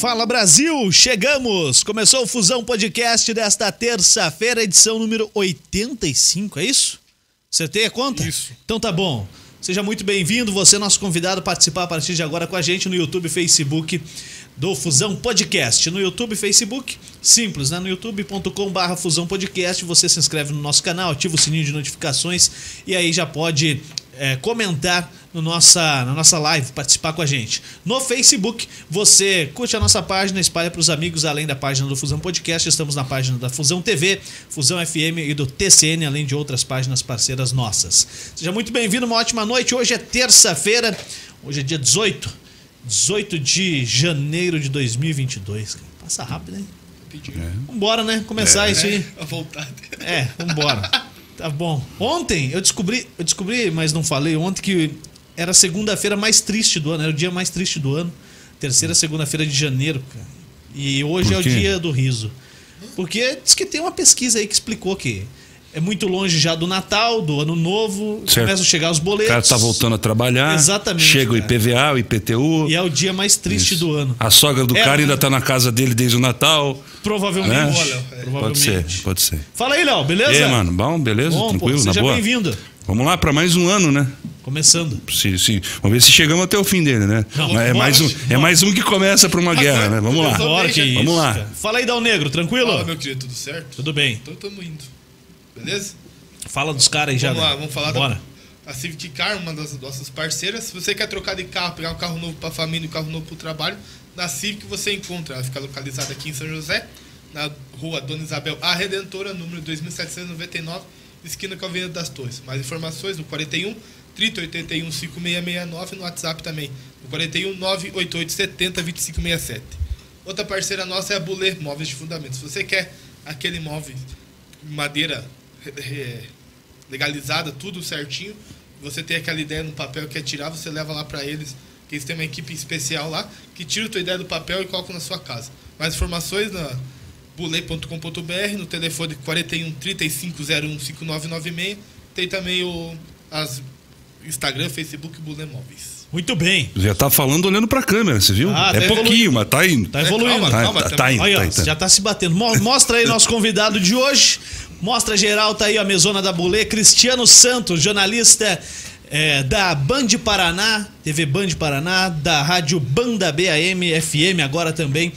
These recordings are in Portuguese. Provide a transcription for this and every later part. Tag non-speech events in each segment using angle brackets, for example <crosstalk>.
Fala Brasil, chegamos! Começou o Fusão Podcast desta terça-feira, edição número 85, é isso? Acertei a conta? Isso. Então tá bom. Seja muito bem-vindo, você é nosso convidado a participar a partir de agora com a gente no YouTube e Facebook do Fusão Podcast. No YouTube e Facebook, simples, né? No youtube.com/barra Fusão Podcast, você se inscreve no nosso canal, ativa o sininho de notificações e aí já pode é, comentar no nossa, na nossa live, participar com a gente. No Facebook, você curte a nossa página, espalha para os amigos, além da página do Fusão Podcast, estamos na página da Fusão TV, Fusão FM e do TCN, além de outras páginas parceiras nossas. Seja muito bem-vindo, uma ótima noite. Hoje é terça-feira, hoje é dia 18, 18 de janeiro de 2022. cara. Passa rápido, né? Vambora, né? Começar isso aí. <laughs> A vontade. É, vambora. Tá bom. Ontem eu descobri, eu descobri, mas não falei ontem que era a segunda-feira mais triste do ano, era o dia mais triste do ano. Terceira segunda-feira de janeiro, cara. E hoje é o dia do riso. Porque diz que tem uma pesquisa aí que explicou que é muito longe já do Natal, do Ano Novo, Certo. começam a chegar os O boletos. cara tá voltando a trabalhar. Exatamente, Chega o cara. IPVA, o IPTU. E é o dia mais triste Isso. do ano. A sogra do É, cara ainda tá na casa dele desde o Natal. Provavelmente. Né? Olha, é. Provavelmente. Pode ser, pode ser. Fala aí, Léo, beleza? E aí, mano, bom, beleza? Bom, pô, Tranquilo, na seja boa? bem-vindo. Vamos lá pra mais um ano, né? Começando. Se, se- vamos ver se chegamos até o fim dele, né? Não, é, mais um, é mais um que começa pra uma guerra, né? Vamos lá. Bora que isso. Vamos lá. cara. Fala aí, Dal Negro, tranquilo? Fala, meu querido, tudo certo? Tudo bem. Então tamo indo. Beleza? Fala dos caras aí já. vamos lá, né? vamos falar Bora. da a Civic Car, uma das nossas parceiras. Se você quer trocar de carro, pegar um carro novo pra família e um carro novo pro trabalho, na Civic você encontra. Ela fica localizada aqui em São José, na rua Dona Isabel A Redentora, número 2799, esquina com a Avenida das Torres. Mais informações no 41 3081 5669 no WhatsApp também, no 41 988 70 2567. Outra parceira nossa é a Bulê Móveis de Fundamentos. Se você quer aquele móvel madeira legalizada, tudo certinho, você tem aquela ideia no papel que é tirar, você leva lá para eles, que eles têm uma equipe especial lá, que tira a tua ideia do papel e coloca na sua casa. Mais informações na bulê.com.br, no telefone 41 3501 5996. Tem também o as Instagram, Facebook Bulê Móveis. Muito bem. Já tá falando olhando pra câmera, você viu? Ah, é tá pouquinho, mas tá indo. Tá evoluindo. calma, Tá, calma, tá, também. tá indo, ó, tá indo, tá já tá se batendo. Mo- Mostra aí nosso convidado de hoje. Mostra geral, tá aí a mesona da Bulê. Cristiano Santos, jornalista é, da Band Paraná, TV Band Paraná, da rádio Banda BAM FM, agora também.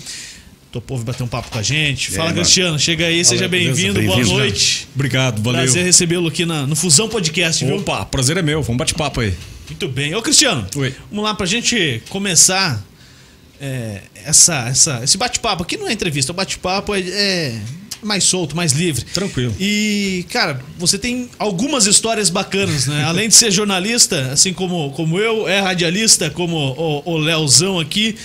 Topou vir bater um papo com a gente. Fala, mano? Cristiano. Chega aí, seja bem-vindo. Boa Bem-vindo. noite. Obrigado, valeu. Prazer recebê-lo aqui na- no Fusão Podcast, viu? Opa, prazer é meu. Vamos bate-papo aí. Muito bem. Ô, Cristiano, Oi. vamos lá pra gente começar é, essa, essa, esse bate-papo. Aqui não é entrevista, o bate-papo é, é mais solto, mais livre. Tranquilo. E, cara, você tem algumas histórias bacanas, né? Além de ser jornalista, assim como, como eu, é radialista, como o, o Leozão aqui.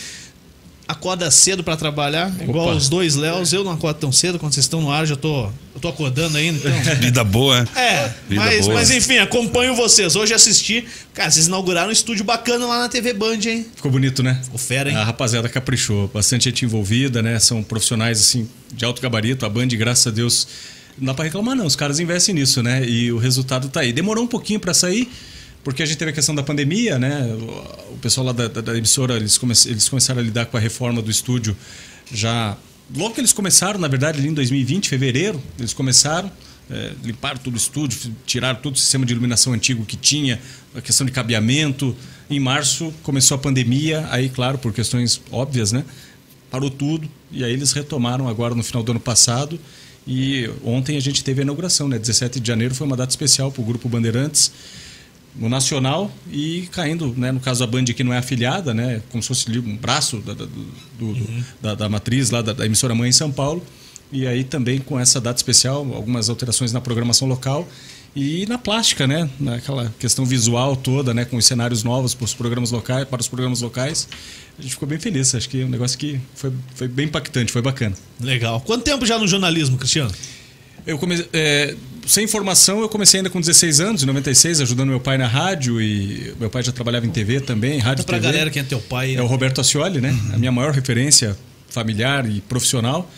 Acorda cedo pra trabalhar, igual os dois Léos. Eu não acordo tão cedo, quando vocês estão no ar, já tô, eu tô acordando ainda. Então, <laughs> Vida boa, né? é, Vida mas, boa. mas enfim, acompanho vocês. Hoje assisti. Cara, vocês inauguraram um estúdio bacana lá na TV Band, hein? Ficou bonito, né? Ficou fera, hein? A rapaziada caprichou. Bastante gente envolvida, né? São profissionais, assim, de alto gabarito. A Band, graças a Deus, não dá pra reclamar, não. Os caras investem nisso, né? E o resultado tá aí. Demorou um pouquinho pra sair, porque a gente teve a questão da pandemia, né? O pessoal lá da, da- da emissora, eles, come- eles começaram a lidar com a reforma do estúdio já. Logo que eles começaram, na verdade, ali em 2020, fevereiro, eles começaram. é, limparam todo o estúdio, tiraram todo o sistema de iluminação antigo que tinha, a questão de cabeamento. Em março começou a pandemia, aí, claro, por questões óbvias, né? Parou tudo. E aí eles retomaram agora no final do ano passado. E ontem a gente teve a inauguração, né? 17 de janeiro foi uma data especial para o Grupo Bandeirantes no Nacional e caindo, né, no caso a Band que não é afiliada, né, como se fosse um braço da, da, do- do- da, da matriz lá da, da emissora mãe em São Paulo e aí também com essa data especial algumas alterações na programação local e na plástica, né, naquela questão visual toda, né, com os cenários novos para os programas locais, para os programas locais, a gente ficou bem feliz. Acho que é um negócio que foi, foi bem impactante, foi bacana. Legal. Quanto tempo já no jornalismo, Cristiano? Eu comecei, é, sem formação, eu comecei ainda com 16 anos, em 96, ajudando meu pai na rádio e meu pai já trabalhava em TV também, rádio Conta pra TV. galera quem é teu pai. É o Roberto Ascioli, né? A minha maior referência familiar e profissional.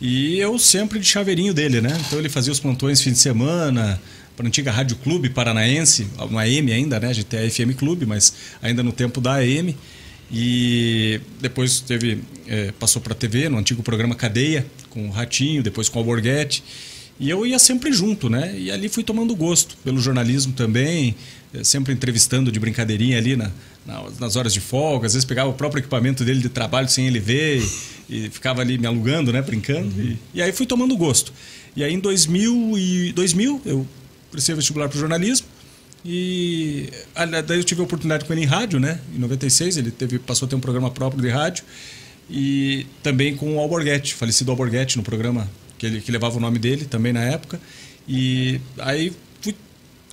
E eu sempre de chaveirinho dele, né? Então ele fazia os plantões fim de semana para a antiga Rádio Clube Paranaense, uma AM ainda, né? A gente tem a FM Clube, mas ainda no tempo da AM. E depois teve é, passou para a TV, no antigo programa Cadeia, com o Ratinho, depois com o Alborguete. E eu ia sempre junto, né? E ali fui tomando gosto pelo jornalismo também, é, sempre entrevistando de brincadeirinha ali na, na, nas horas de folga. Às vezes pegava o próprio equipamento dele de trabalho sem ele ver e, e ficava ali me alugando, né? Brincando. Uhum. E, e, aí fui tomando gosto. E aí em 2000, e, 2000 eu prestei vestibular para jornalismo. E daí eu tive a oportunidade com ele em rádio, né? Em 96 ele teve, passou a ter um programa próprio de rádio. E também com o Alborguete, falecido Alborguete, no programa que, ele, que levava o nome dele também na época. E aí fui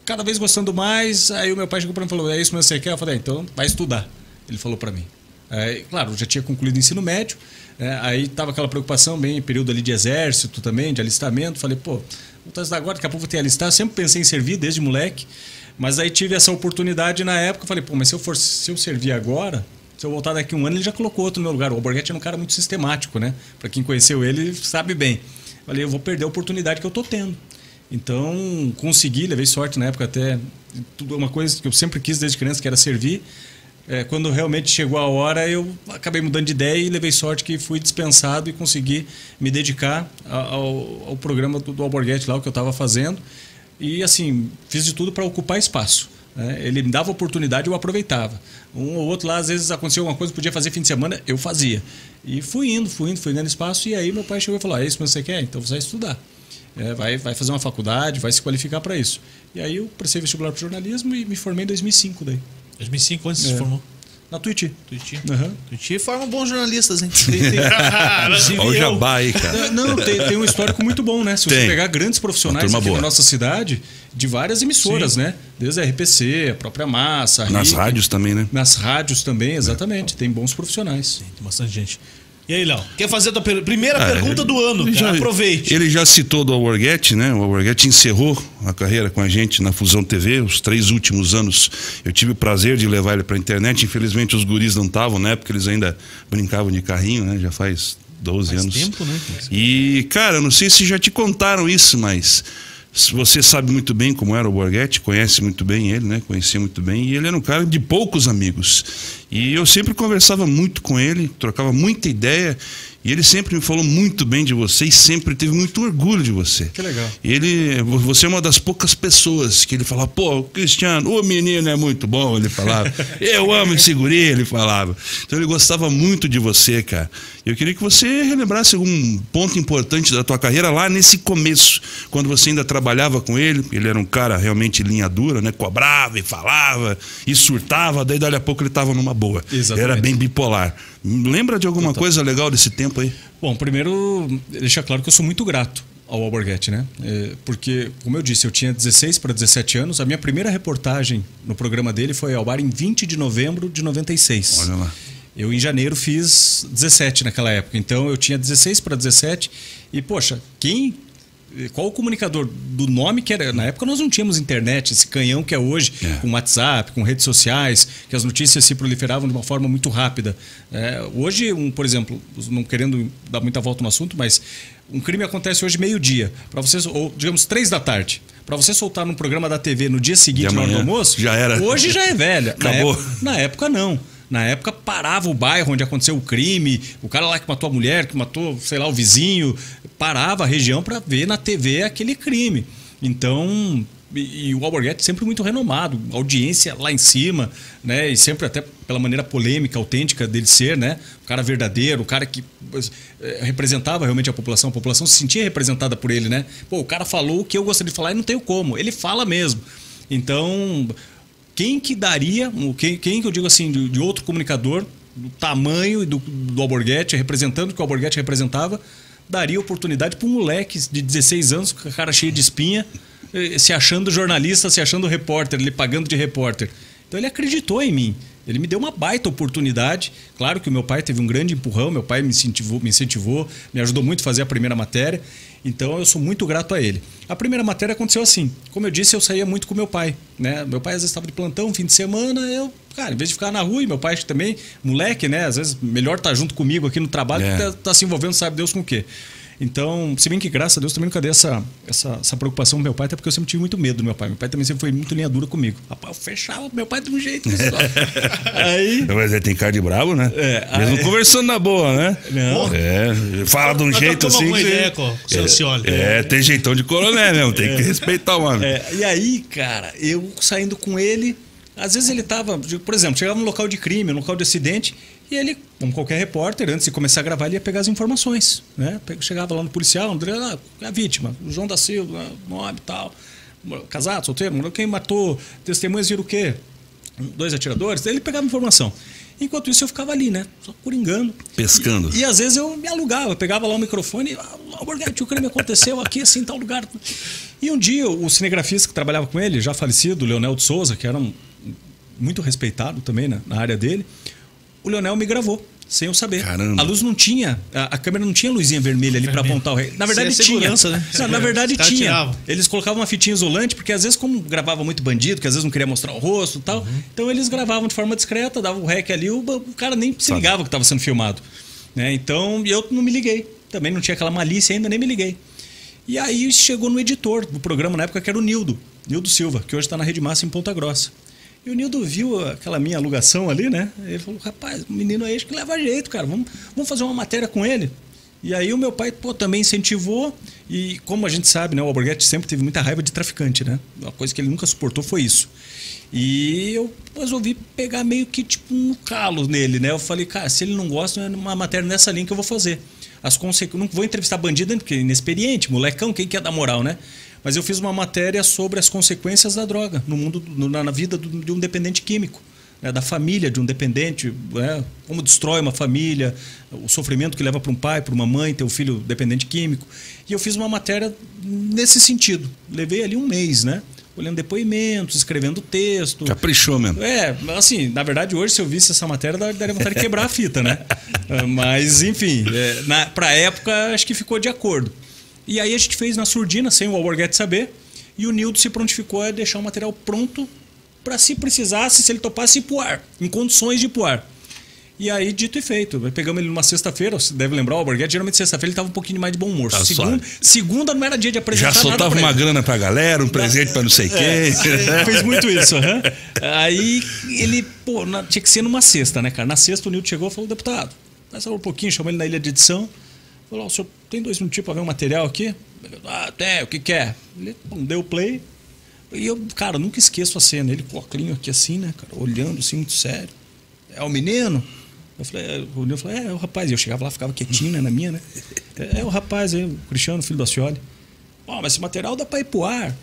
cada vez gostando mais. Aí o meu pai chegou para mim e falou: É isso que você quer? Eu falei: é, Então vai estudar. Ele falou para mim. Aí, claro, já tinha concluído o ensino médio. É, aí tava aquela preocupação, bem, período ali de exército também, de alistamento. Falei: Pô, vou estar agora, daqui a pouco vou ter alistar. Sempre pensei em servir desde moleque. Mas aí tive essa oportunidade na época, falei, pô, mas se eu for se eu servir agora, se eu voltar daqui um ano, ele já colocou outro no meu lugar. O Alborguete é um cara muito sistemático, né? Para quem conheceu ele, sabe bem. Falei, eu vou perder a oportunidade que eu tô tendo. Então, consegui, levei sorte na época até. Tudo uma coisa que eu sempre quis desde criança, que era servir. É, quando realmente chegou a hora, eu acabei mudando de ideia e levei sorte que fui dispensado e consegui me dedicar ao, ao programa do, do Alborguete lá, o que eu estava fazendo. E assim, fiz de tudo para ocupar espaço. Né? Ele me dava oportunidade, eu aproveitava. Um ou outro lá, às vezes acontecia alguma coisa, podia fazer fim de semana, eu fazia. E fui indo, fui indo, fui ganhando espaço. E aí meu pai chegou e falou: ah, é isso que você quer? Então você vai estudar. É, vai, vai fazer uma faculdade, vai se qualificar para isso. E aí eu prestei vestibular para jornalismo e me formei em 2005 daí. 2005, onde você é. se formou? Na Twitch. Twitch. Uhum. Twitch forma bons jornalistas, hein? <laughs> Olha o jabá aí, cara. Não, tem, tem, um histórico muito bom, né? Se você pegar grandes profissionais aqui boa. na nossa cidade, de várias emissoras, Sim. né? Desde a RPC, a própria Massa. A Nas rádios também, né? Nas rádios também, exatamente. É. Tem bons profissionais. Sim, tem bastante gente. E aí, Léo? Quer fazer a tua per primeira ah, pergunta do ano, cara? Já, Aproveite. Ele já citou do Alborguete, né? O Alborguete encerrou a carreira com a gente na Fusão TV, os três últimos anos. Eu tive o prazer de levar ele para a internet. Infelizmente, os guris não estavam, né? Porque eles ainda brincavam de carrinho, né? Já faz 12 faz anos. tempo, né? E, cara, eu não sei se já te contaram isso, mas você sabe muito bem como era o Borghetti, conhece muito bem ele, né? Conhecia muito bem. E ele era um cara de poucos amigos. E eu sempre conversava muito com ele, trocava muita ideia. E ele sempre me falou muito bem de você e sempre teve muito orgulho de você. Que legal. Ele, você é uma das poucas pessoas que ele fala, pô, Cristiano, o menino é muito bom, ele falava. <laughs> Eu amo esse guri, ele falava. Então ele gostava muito de você, cara. Eu queria que você relembrasse algum ponto importante da tua carreira lá nesse começo, quando você ainda trabalhava com ele. Ele era um cara realmente linha dura, né? Cobrava e falava e surtava, daí dali a pouco ele estava numa boa. Exatamente. Era bem bipolar. Lembra de alguma Total. coisa legal desse tempo aí? Bom, primeiro, deixar claro que eu sou muito grato ao Alborguete, né? É, porque, como eu disse, eu tinha 16 para 17 anos. A minha primeira reportagem no programa dele foi ao bar em 20 de novembro de 96. Olha lá. Eu, em janeiro, fiz 17 naquela época. Então, eu tinha 16 para 17. E, poxa, quem qual o comunicador do nome que era. Na época nós não tínhamos internet, esse canhão que é hoje, é. com WhatsApp, com redes sociais, que as notícias se proliferavam de uma forma muito rápida. É, hoje, um, por exemplo, não querendo dar muita volta no assunto, mas um crime acontece hoje meio-dia, para vocês, ou digamos três da tarde. Para você soltar num programa da TV no dia seguinte, no almoço, já era. Hoje já é velha. <laughs> Acabou. Na época, na época não. Na época parava o bairro onde aconteceu o crime, o cara lá que matou a mulher, que matou, sei lá, o vizinho, parava a região para ver na TV aquele crime. Então, e, e o Alborguete sempre muito renomado, audiência lá em cima, né? E sempre até pela maneira polêmica, autêntica dele ser, né? O cara verdadeiro, o cara que é, representava realmente a população, a população se sentia representada por ele, né? Pô, o cara falou o que eu gostaria de falar e não tenho como, ele fala mesmo. Então, quem que daria, quem, quem que eu digo assim, de, de outro comunicador, do tamanho do, do Alborguete, representando o que o Alborguete representava, daria oportunidade para um moleque de 16 anos, com a cara cheia de espinha, eh, se achando jornalista, se achando repórter, ele pagando de repórter. Então ele acreditou em mim. Ele me deu uma baita oportunidade. Claro que o meu pai teve um grande empurrão, meu pai me incentivou, me incentivou, me ajudou muito a fazer a primeira matéria. Então eu sou muito grato a ele. A primeira matéria aconteceu assim. Como eu disse, eu saía muito com meu pai. Né? Meu pai às vezes estava de plantão, fim de semana, eu, cara, em vez de ficar na rua, e meu pai também, moleque, né? Às vezes melhor estar tá junto comigo aqui no trabalho é. que tá, tá se envolvendo, sabe Deus com o quê. Então, se bem que graças a Deus também nunca dei essa, essa, essa preocupação com meu pai, até porque eu sempre tive muito medo do meu pai. Meu pai também sempre foi muito linha dura comigo. Rapaz, eu fechava meu pai de um jeito só. <laughs> aí. Mas ele tem cara de bravo, né? É, Mesmo aí- conversando na boa, né? Não. É, fala de um Nós jeito assim. uma que- ideia com o seu Cioli. É, tem jeitão de coronel mesmo, tem que respeitar o homem. É, e aí, cara, eu saindo com ele, às vezes ele tava, por exemplo, chegava no local de crime, no local de acidente, e ele, como qualquer repórter, antes de começar a gravar, ele ia pegar as informações. Né? Chegava lá no policial, André, ah, a vítima, o João da Silva, nome e tal. Casado, solteiro, quem matou, testemunhas viram o quê? Dois atiradores, ele pegava informação. Enquanto isso, eu ficava ali, né? Só coringando. Pescando. E às vezes eu me alugava, pegava lá o microfone e ah, o crime aconteceu aqui, assim, em tal lugar. E um dia o cinegrafista que trabalhava com ele, já falecido, o Leonel de Souza, que era um, muito respeitado também né, na área dele, o Leonel me gravou. Sem eu saber. Caramba. A luz não tinha, a, a câmera não tinha luzinha vermelha ali para apontar o rei. Na verdade é tinha. né? Não, na verdade caras tinha. Eles colocavam uma fitinha isolante, porque às vezes, como gravava muito bandido, que às vezes não queria mostrar o rosto e tal, Uhum. então eles gravavam de forma discreta, davam o rec ali, o, o cara nem se ligava que estava sendo filmado. Né? Então eu não me liguei. Também não tinha aquela malícia ainda, nem me liguei. E aí chegou no editor do programa na época, que era o Nildo, Nildo Silva, que hoje está na Rede Massa em Ponta Grossa. E o Nildo viu aquela minha alugação ali, né? Ele falou: rapaz, o menino aí acho que leva jeito, cara, vamos, vamos fazer uma matéria com ele. E aí o meu pai pô, também incentivou, e como a gente sabe, né, o Alborguete sempre teve muita raiva de traficante, né? Uma coisa que ele nunca suportou foi isso. E eu resolvi pegar meio que tipo um calo nele, né? Eu falei, cara, se ele não gosta, é uma matéria nessa linha que eu vou fazer. As consequ... Não vou entrevistar bandido, porque é inexperiente, molecão, quem quer dar moral, né? Mas eu fiz uma matéria sobre as consequências da droga no mundo, na vida de um dependente químico. né? da família de um dependente, né? como destrói uma família, o sofrimento que leva para um pai, para uma mãe ter um filho dependente químico. E eu fiz uma matéria nesse sentido. Levei ali um mês, né? Olhando depoimentos, escrevendo texto. Caprichou mesmo. É, assim, na verdade, hoje, se eu visse essa matéria, dar- daria vontade de quebrar a fita, né? <laughs> Mas, enfim, é, na, pra época, acho que ficou de acordo. E aí a gente fez na surdina, sem o Alborguete saber, e o Nildo se prontificou a deixar o material pronto para se precisasse, se ele topasse ir pro ar, em condições de ir pro ar. E aí, dito e feito. Pegamos ele numa sexta-feira, você deve lembrar, o Alborguete, geralmente sexta-feira ele tava um pouquinho mais de bom humor. Tá segunda, segunda não era dia de Já apresentar nada soltava uma grana pra galera, um presente pra não sei É, quem. <laughs> fez muito isso, aham. Aí ele, pô, na- tinha que ser numa sexta, né, cara? Na sexta o Nilton chegou e falou, deputado, nós um pouquinho, chamou ele na ilha de edição. Falou, o senhor tem dois minutinhos pra ver um material aqui? Ah, tem, o que quer? Ele pum, deu play. E eu, cara, nunca esqueço a cena. Ele com o óculinho aqui assim, né, cara, olhando assim, muito sério. É o menino? Eu falei, é, o Nilton falou, é, é o rapaz. E eu chegava lá, ficava quietinho, né, na minha, né? É, é o rapaz aí, o Cristiano, filho do Acioli. Ó, mas esse material dá pra ir pro ar.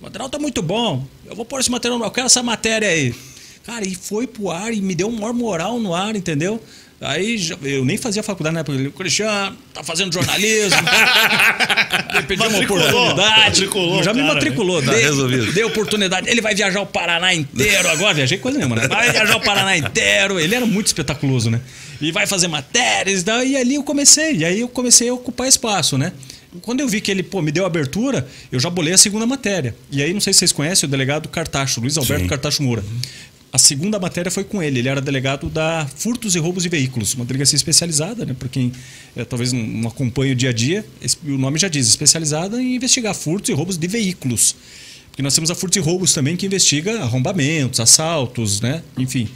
O material tá muito bom. Eu vou pôr esse material no ar. Eu quero essa matéria aí. Cara, e foi pro ar e me deu um maior moral no ar, entendeu? Aí eu nem fazia faculdade na época. Ele, Cristiano, tá fazendo jornalismo. <laughs> Pediu uma Matriculou, oportunidade. já me cara, matriculou. Tá dei, resolvido. dei oportunidade. Ele vai viajar o Paraná inteiro agora. Viajei coisa nenhuma, né? Vai viajar o Paraná inteiro. Ele era muito espetaculoso, né? E vai fazer matérias e. E ali eu comecei. E aí eu comecei a ocupar espaço, né? Quando eu vi que ele pô, me deu abertura, eu já bolei a segunda matéria. E aí, não sei se vocês conhecem o delegado Cartacho, Luiz Alberto Sim. Cartacho Moura. A segunda matéria foi com ele. Ele era delegado da Furtos e Roubos de Veículos, uma delegacia especializada, né? Para quem eh, talvez não, acompanha o dia a dia, o nome já diz, especializada em investigar furtos e roubos de veículos. Porque nós temos a Furtos e Roubos também, que investiga arrombamentos, assaltos, né? Enfim.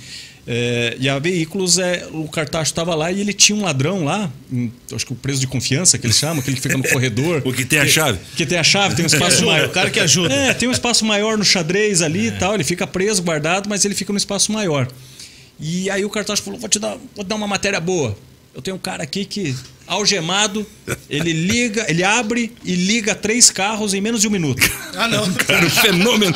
É, e a Veículos, é, o Cartacho estava lá e ele tinha um ladrão lá, um, acho que o preso de confiança que eles chamam, aquele que fica no <laughs> corredor. O que tem a chave. Que tem a chave, tem um espaço Ajuda, <laughs> maior. o cara que ajuda. É, tem um espaço maior no xadrez ali e tal. Ele fica preso, guardado, mas ele fica no espaço maior. E aí o cartaz falou: vou te dar, vou te dar uma matéria boa. Eu tenho um cara aqui que, algemado, ele liga, ele abre e liga três carros em menos de um minuto. Ah, não. <laughs> Cara, fenômeno.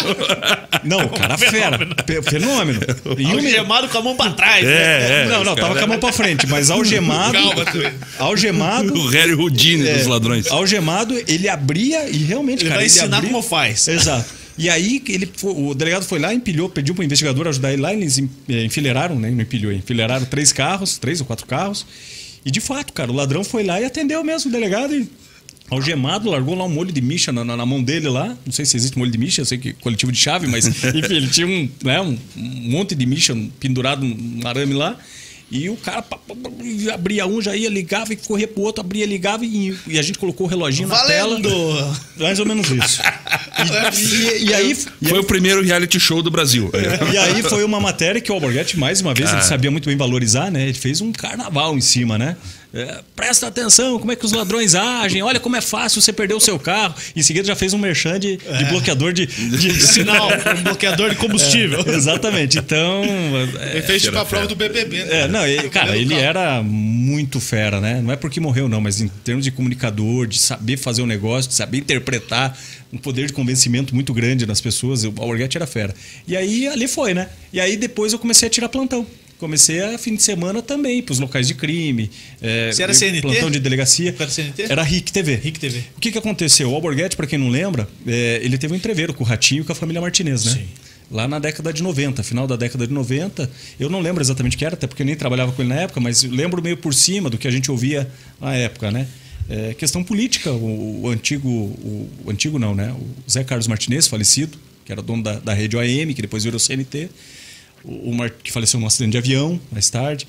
Não, cara, fera. Fe- Fenômeno. Em um. Algemado com a mão pra trás. né? É, é. Não, não, tava com a mão pra frente, mas <laughs> algemado. Calma, tu. Algemado. O Harry Houdini É, dos ladrões. Algemado, ele abria e realmente, Ele cara, vai ensinar abria- como faz. Exato. E aí ele, o delegado foi lá, empilhou, pediu para o investigador ajudar ele lá, eles eh, enfileiraram, né? Não empilhou, enfileiraram três carros, três ou quatro carros. E de fato, cara, o ladrão foi lá e atendeu mesmo o delegado e algemado, largou lá um molho de micha na, na- na mão dele lá. Não sei se existe molho de micha, eu sei que coletivo de chave, mas <laughs> enfim, ele tinha um, né, um, um monte de micha pendurado num arame lá. E o cara pá, pá, pá, abria um, já ia, ligava e corria pro outro, abria, ligava e, e a gente colocou o reloginho Valendo! na tela. Mais ou menos isso. <laughs> E, e- e aí, e Foi o primeiro reality show do Brasil. e aí foi uma matéria que o Alborguete, mais uma vez, ele sabia muito bem valorizar, né? Ele fez um carnaval em cima, né? É, presta atenção, como é que os ladrões agem, olha como é fácil você perder o seu carro. Em seguida já fez um merchan de, de bloqueador de, de <laughs> Sinal, um bloqueador de combustível. Exatamente. Então. é, Ele fez tipo a prova do BBB. né? é, não, ele- cara, ele carro. era muito fera, né? Não é porque morreu, não, mas em termos de comunicador, de saber fazer o negócio, de saber interpretar, um poder de convencimento muito grande nas pessoas. O Alborguete era fera. E aí ali foi, né? E aí depois eu comecei a tirar plantão. Comecei a fim de semana também, para os locais de crime. é, Você era CNT? Plantão de delegacia. Era CNT? Era RIC TV. RIC TV. O que, que aconteceu? O Alborguete, para quem não lembra, é, ele teve um entreveiro com o Ratinho e com a família Martinez, né? Sim. Lá na década de 90, final da década de 90. Eu não lembro exatamente o que era, até porque eu nem trabalhava com ele na época, mas lembro meio por cima do que a gente ouvia na época, né? É, questão política, o, o antigo, o, o antigo não, né? O Zé Carlos Martinez, falecido, que era dono da, da rede OAM, que depois virou CNT, o, que faleceu num acidente de avião mais tarde.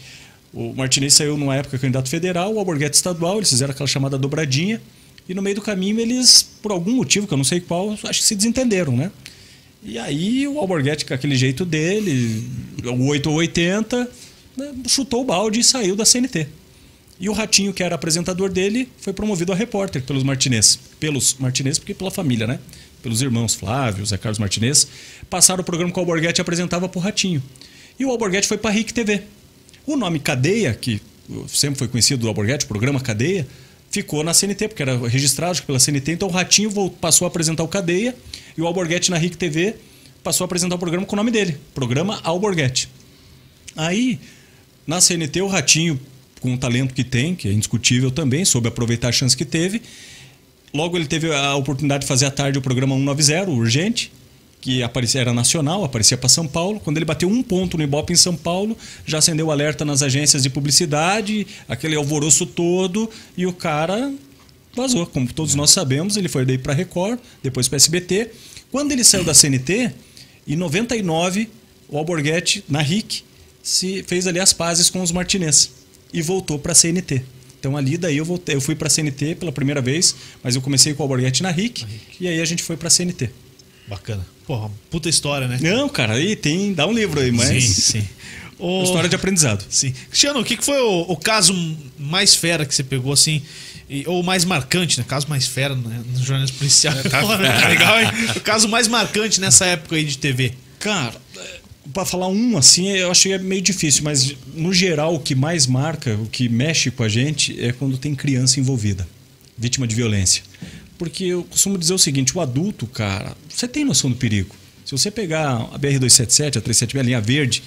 O Martinez saiu numa época candidato federal, o Alborguete estadual, eles fizeram aquela chamada dobradinha, e no meio do caminho eles, por algum motivo, que eu não sei qual, acho que se desentenderam, né? E aí o Alborguete, com aquele jeito dele, o 8 ou 80, né, chutou o balde e saiu da CNT. E o Ratinho, que era apresentador dele, foi promovido a repórter pelos Martinez. Pelos Martinez, porque pela família, né? Pelos irmãos Flávio, Zé Carlos Martinez. Passaram o programa que o Alborguete apresentava pro Ratinho. E o Alborguete foi para RIC TV. O nome Cadeia, que sempre foi conhecido do Alborguete, o programa Cadeia, ficou na CNT, porque era registrado pela CNT. Então o Ratinho passou a apresentar o Cadeia e o Alborguete na RIC TV passou a apresentar o programa com o nome dele, Programa Alborguete. Aí, na CNT, o Ratinho, com o talento que tem, que é indiscutível também, soube aproveitar a chance que teve. Logo, ele teve a oportunidade de fazer à tarde o programa 190, o Urgente, que aparecia, era nacional, aparecia para São Paulo. Quando ele bateu um ponto no Ibope em São Paulo, já acendeu o alerta nas agências de publicidade, aquele alvoroço todo, e o cara vazou. Como todos nós sabemos, ele foi daí para Record, depois para SBT. Quando ele saiu da CNT, em 99, o Alborguete, na RIC, se fez ali as pazes com os Martinez e voltou para a CNT. Então ali daí eu voltei, eu fui para a CNT pela primeira vez, mas eu comecei com o Alborguete na RIC, e aí a gente foi para a CNT. Bacana. Porra, puta história, né? Não, cara, aí tem, dá um livro aí, mas Sim, sim. <laughs> Ô, história de aprendizado. Sim. Cristiano, o que foi o, o caso mais fera que você pegou, assim, e- ou mais marcante, né? Caso mais fera né? no jornalismo policial. tá <laughs> legal, hein? O caso mais marcante nessa época aí de TV. Cara, para falar um assim, eu acho que é meio difícil, mas no geral o que mais marca, o que mexe com a gente é quando tem criança envolvida, vítima de violência. Porque eu costumo dizer o seguinte, o adulto, cara, você tem noção do perigo. Se você pegar a BR-277, a 376, a linha verde,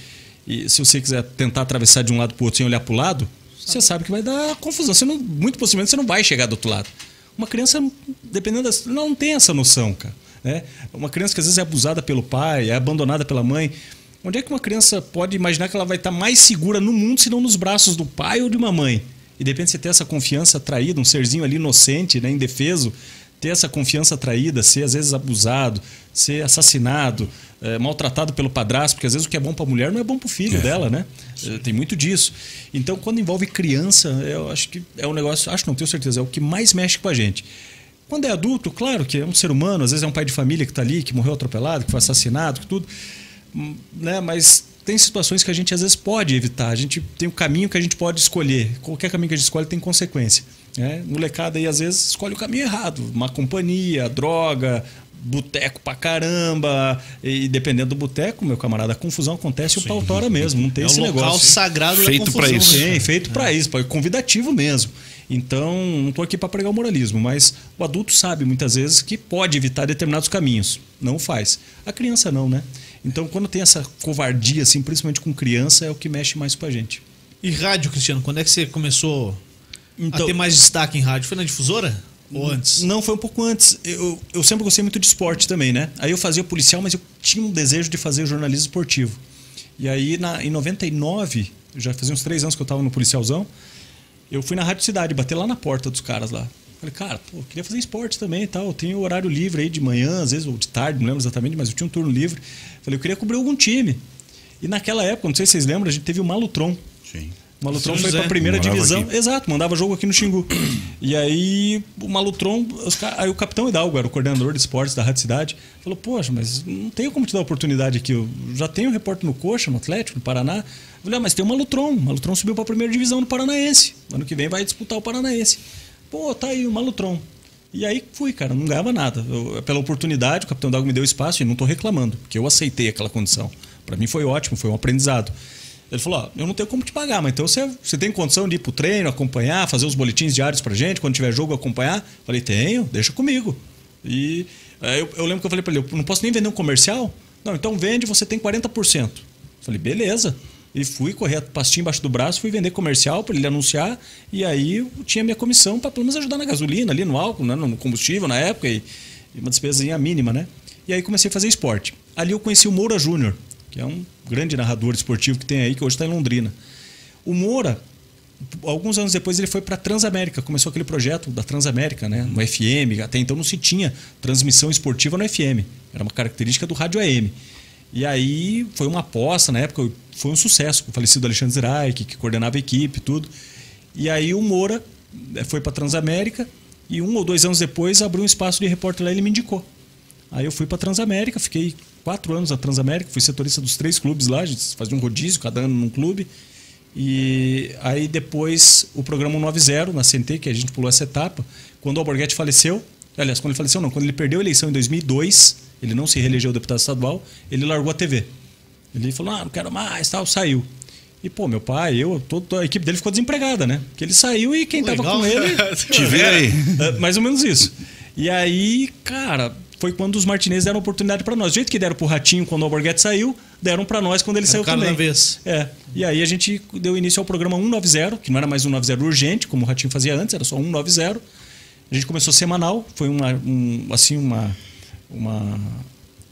e se você quiser tentar atravessar de um lado para o outro sem olhar para o lado, você sabe que vai dar confusão. Você não, muito possivelmente você não vai chegar do outro lado. Uma criança, dependendo das. Não tem essa noção, cara. Né? Uma criança que às vezes é abusada pelo pai, é abandonada pela mãe. Onde é que uma criança pode imaginar que ela vai estar mais segura no mundo se não nos braços do pai ou de uma mãe? E de repente você ter essa confiança traída, um serzinho ali inocente, né, indefeso, ter essa confiança traída, ser às vezes abusado, ser assassinado, eh, maltratado pelo padrasto, porque às vezes o que é bom para a mulher não é bom para o filho dela, né? Eh, Tem muito disso. Então, quando envolve criança, eu acho que é um negócio, acho não, tenho certeza, é o que mais mexe com a gente. Quando é adulto, claro que é um ser humano, às vezes é um pai de família que está ali, que morreu atropelado, que foi assassinado, que tudo, né? Mas tem situações que a gente às vezes pode evitar. A gente tem um caminho que a gente pode escolher. Qualquer caminho que a gente escolhe tem consequência. Né? Molecada aí às vezes escolhe o caminho errado, má companhia, droga, boteco pra caramba. E dependendo do boteco, meu camarada, a confusão acontece o pau tora mesmo. Não tem é esse um local negócio. sagrado Feito da pra confusão. isso. né? Sim, feito para isso, pra- convidativo mesmo. Então, não estou aqui para pregar o moralismo, mas o adulto sabe muitas vezes que pode evitar determinados caminhos. Não faz. A criança não, né? Então, quando tem essa covardia, assim, principalmente com criança, é o que mexe mais com a gente. E rádio, Cristiano, quando é que você começou Então- a ter mais destaque em rádio? Foi na difusora? Ou antes? Não, foi um pouco antes. Eu, eu sempre gostei muito de esporte também, né? Aí eu fazia policial, mas eu tinha um desejo de fazer jornalismo esportivo. E aí, na, em 99, eu já fazia uns três anos que eu estava no policialzão, eu fui na Rádio Cidade, bater lá na porta dos caras lá. Falei, cara, pô, eu queria fazer esporte também e tal. Eu tenho horário livre aí de manhã, às vezes, ou de tarde, não lembro exatamente, mas eu tinha um turno livre. Falei, eu queria cobrir algum time. E naquela época, não sei se vocês lembram, a gente teve o Malutron. Sim. O Malutron foi José. pra primeira divisão. aqui. Exato, mandava jogo aqui no Xingu. e aí o Malutron, aí o capitão Hidalgo, era o coordenador de esportes da Rádio Cidade, falou: Poxa, mas não tenho como te dar oportunidade aqui. Eu já tenho repórter no Coxa, no Atlético, no Paraná. Eu falei: ah, mas tem o Malutron. O Malutron subiu pra primeira divisão no Paranaense. Ano que vem vai disputar o Paranaense. Pô, tá aí o Malutron. E aí fui, cara, não ganhava nada. Eu- pela oportunidade, o capitão Hidalgo me deu espaço e não tô reclamando, porque eu aceitei aquela condição. Pra mim foi ótimo, foi um aprendizado. Ele falou: Ó, eu não tenho como te pagar, mas então você, você tem condição de ir pro treino, acompanhar, fazer os boletins diários pra gente, quando tiver jogo acompanhar? Falei: tenho, deixa comigo. E eu, eu lembro que eu falei pra ele: eu não posso nem vender um comercial? Não, então vende, você tem 40%. Falei: beleza. E fui correr a pastinha embaixo do braço, fui vender comercial para ele anunciar, e aí eu tinha minha comissão para pelo menos ajudar na gasolina, ali no álcool, né, no combustível na época, e, uma despesazinha mínima, né? E aí comecei a fazer esporte. Ali eu conheci o Moura Júnior, que é um grande narrador esportivo que tem aí, que hoje está em Londrina. O Moura, alguns anos depois, ele foi para Transamérica, começou aquele projeto da Transamérica, né? No FM, até então não se tinha transmissão esportiva no FM, era uma característica do rádio AM. E aí foi uma aposta, na época foi um sucesso, com o falecido Alexandre Zraik, que coordenava a equipe tudo. E aí o Moura eh, foi para Transamérica e um ou dois anos depois abriu um espaço de repórter lá e ele me indicou. Aí eu fui para Transamérica, fiquei quatro anos na Transamérica, fui setorista dos três clubes lá, a gente fazia um rodízio cada ano num clube. E aí depois o programa 190 na CNT, que a gente pulou essa etapa, quando o Alborguete faleceu, aliás, quando ele faleceu não, quando ele perdeu a eleição em 2002, ele não se reelegeu deputado estadual, ele largou a TV. Ele falou, ah, não quero mais, tal, saiu. E, pô, meu pai, eu, toda a equipe dele ficou desempregada, né? Porque ele saiu e quem tava Legal. com ele <laughs> Te vê aí. é, mais ou menos isso. E aí, cara, foi quando os Martinez deram oportunidade pra nós. Do jeito que deram pro Ratinho quando o Alborguete saiu, deram pra nós quando ele Era saiu cara também. vez. É. E aí a gente deu início ao programa 190, que não era mais 190 urgente, como o Ratinho fazia antes, era só 190. A gente começou semanal, foi uma, um, assim, uma, uma.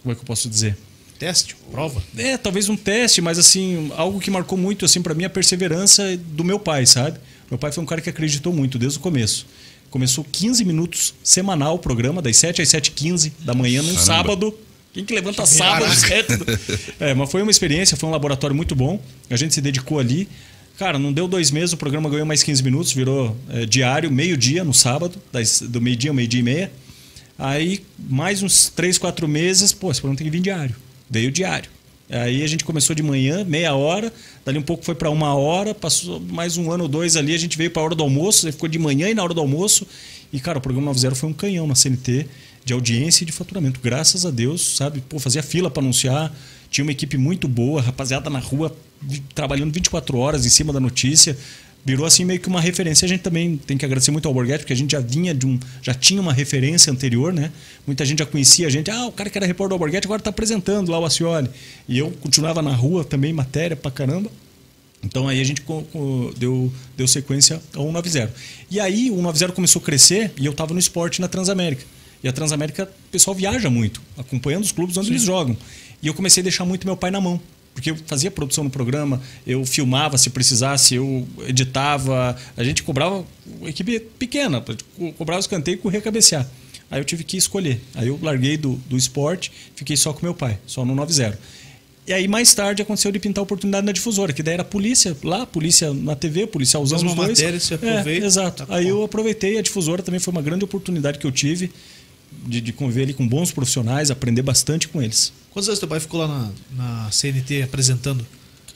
Como é que eu posso dizer? Teste, prova. É, talvez um teste, mas assim, algo que marcou muito assim para mim a perseverança do meu pai, sabe? Meu pai foi um cara que acreditou muito desde o começo. Começou 15 minutos semanal o programa, das 7 às 7h15 da manhã, num Caramba. sábado. Quem que levanta sábado? cedo? <laughs> É, mas foi uma experiência, foi um laboratório muito bom. A gente se dedicou ali. Cara, não deu dois meses, o programa ganhou mais 15 minutos, virou é, diário, meio-dia no sábado, das, do meio-dia ao meio-dia e meia. Aí, mais uns 3, 4 meses, pô, esse programa tem que vir diário. Veio diário. Aí a gente começou de manhã, meia hora, dali um pouco foi para uma hora, passou mais um ano ou dois ali, a gente veio para a hora do almoço, ficou de manhã e na hora do almoço. E, cara, o programa 90 foi um canhão na CNT de audiência e de faturamento. Graças a Deus, sabe? Pô, fazia fila para anunciar, tinha uma equipe muito boa, rapaziada na rua trabalhando 24 horas em cima da notícia. Virou assim meio que uma referência. A gente também tem que agradecer muito ao Borghetti, porque a gente já vinha de um. já tinha uma referência anterior, né? Muita gente já conhecia a gente. Ah, o cara que era repórter do Borghetti agora está apresentando lá o Acioli. E eu continuava na rua também, matéria pra caramba. Então aí a gente deu, deu sequência ao 190. E aí o 190 começou a crescer e eu estava no esporte na Transamérica. E a Transamérica, o pessoal viaja muito, acompanhando os clubes onde eles jogam. E eu comecei a deixar muito meu pai na mão. Porque eu fazia produção no programa, eu filmava se precisasse, eu editava. A gente cobrava uma equipe pequena, co- cobrava os canteiros e corria cabecear. Aí eu tive que escolher. Aí eu larguei do, do esporte, fiquei só com meu pai, só no 90. E aí, mais tarde, aconteceu de pintar a oportunidade na difusora, que daí era polícia lá, polícia na TV, policialzão Faz os dois. matéria, você aproveita, É, exato. tá aí bom. eu aproveitei, a difusora também foi uma grande oportunidade que eu tive de, de conviver ali com bons profissionais, aprender bastante com eles. Quantos anos teu pai ficou lá na, na CNT apresentando?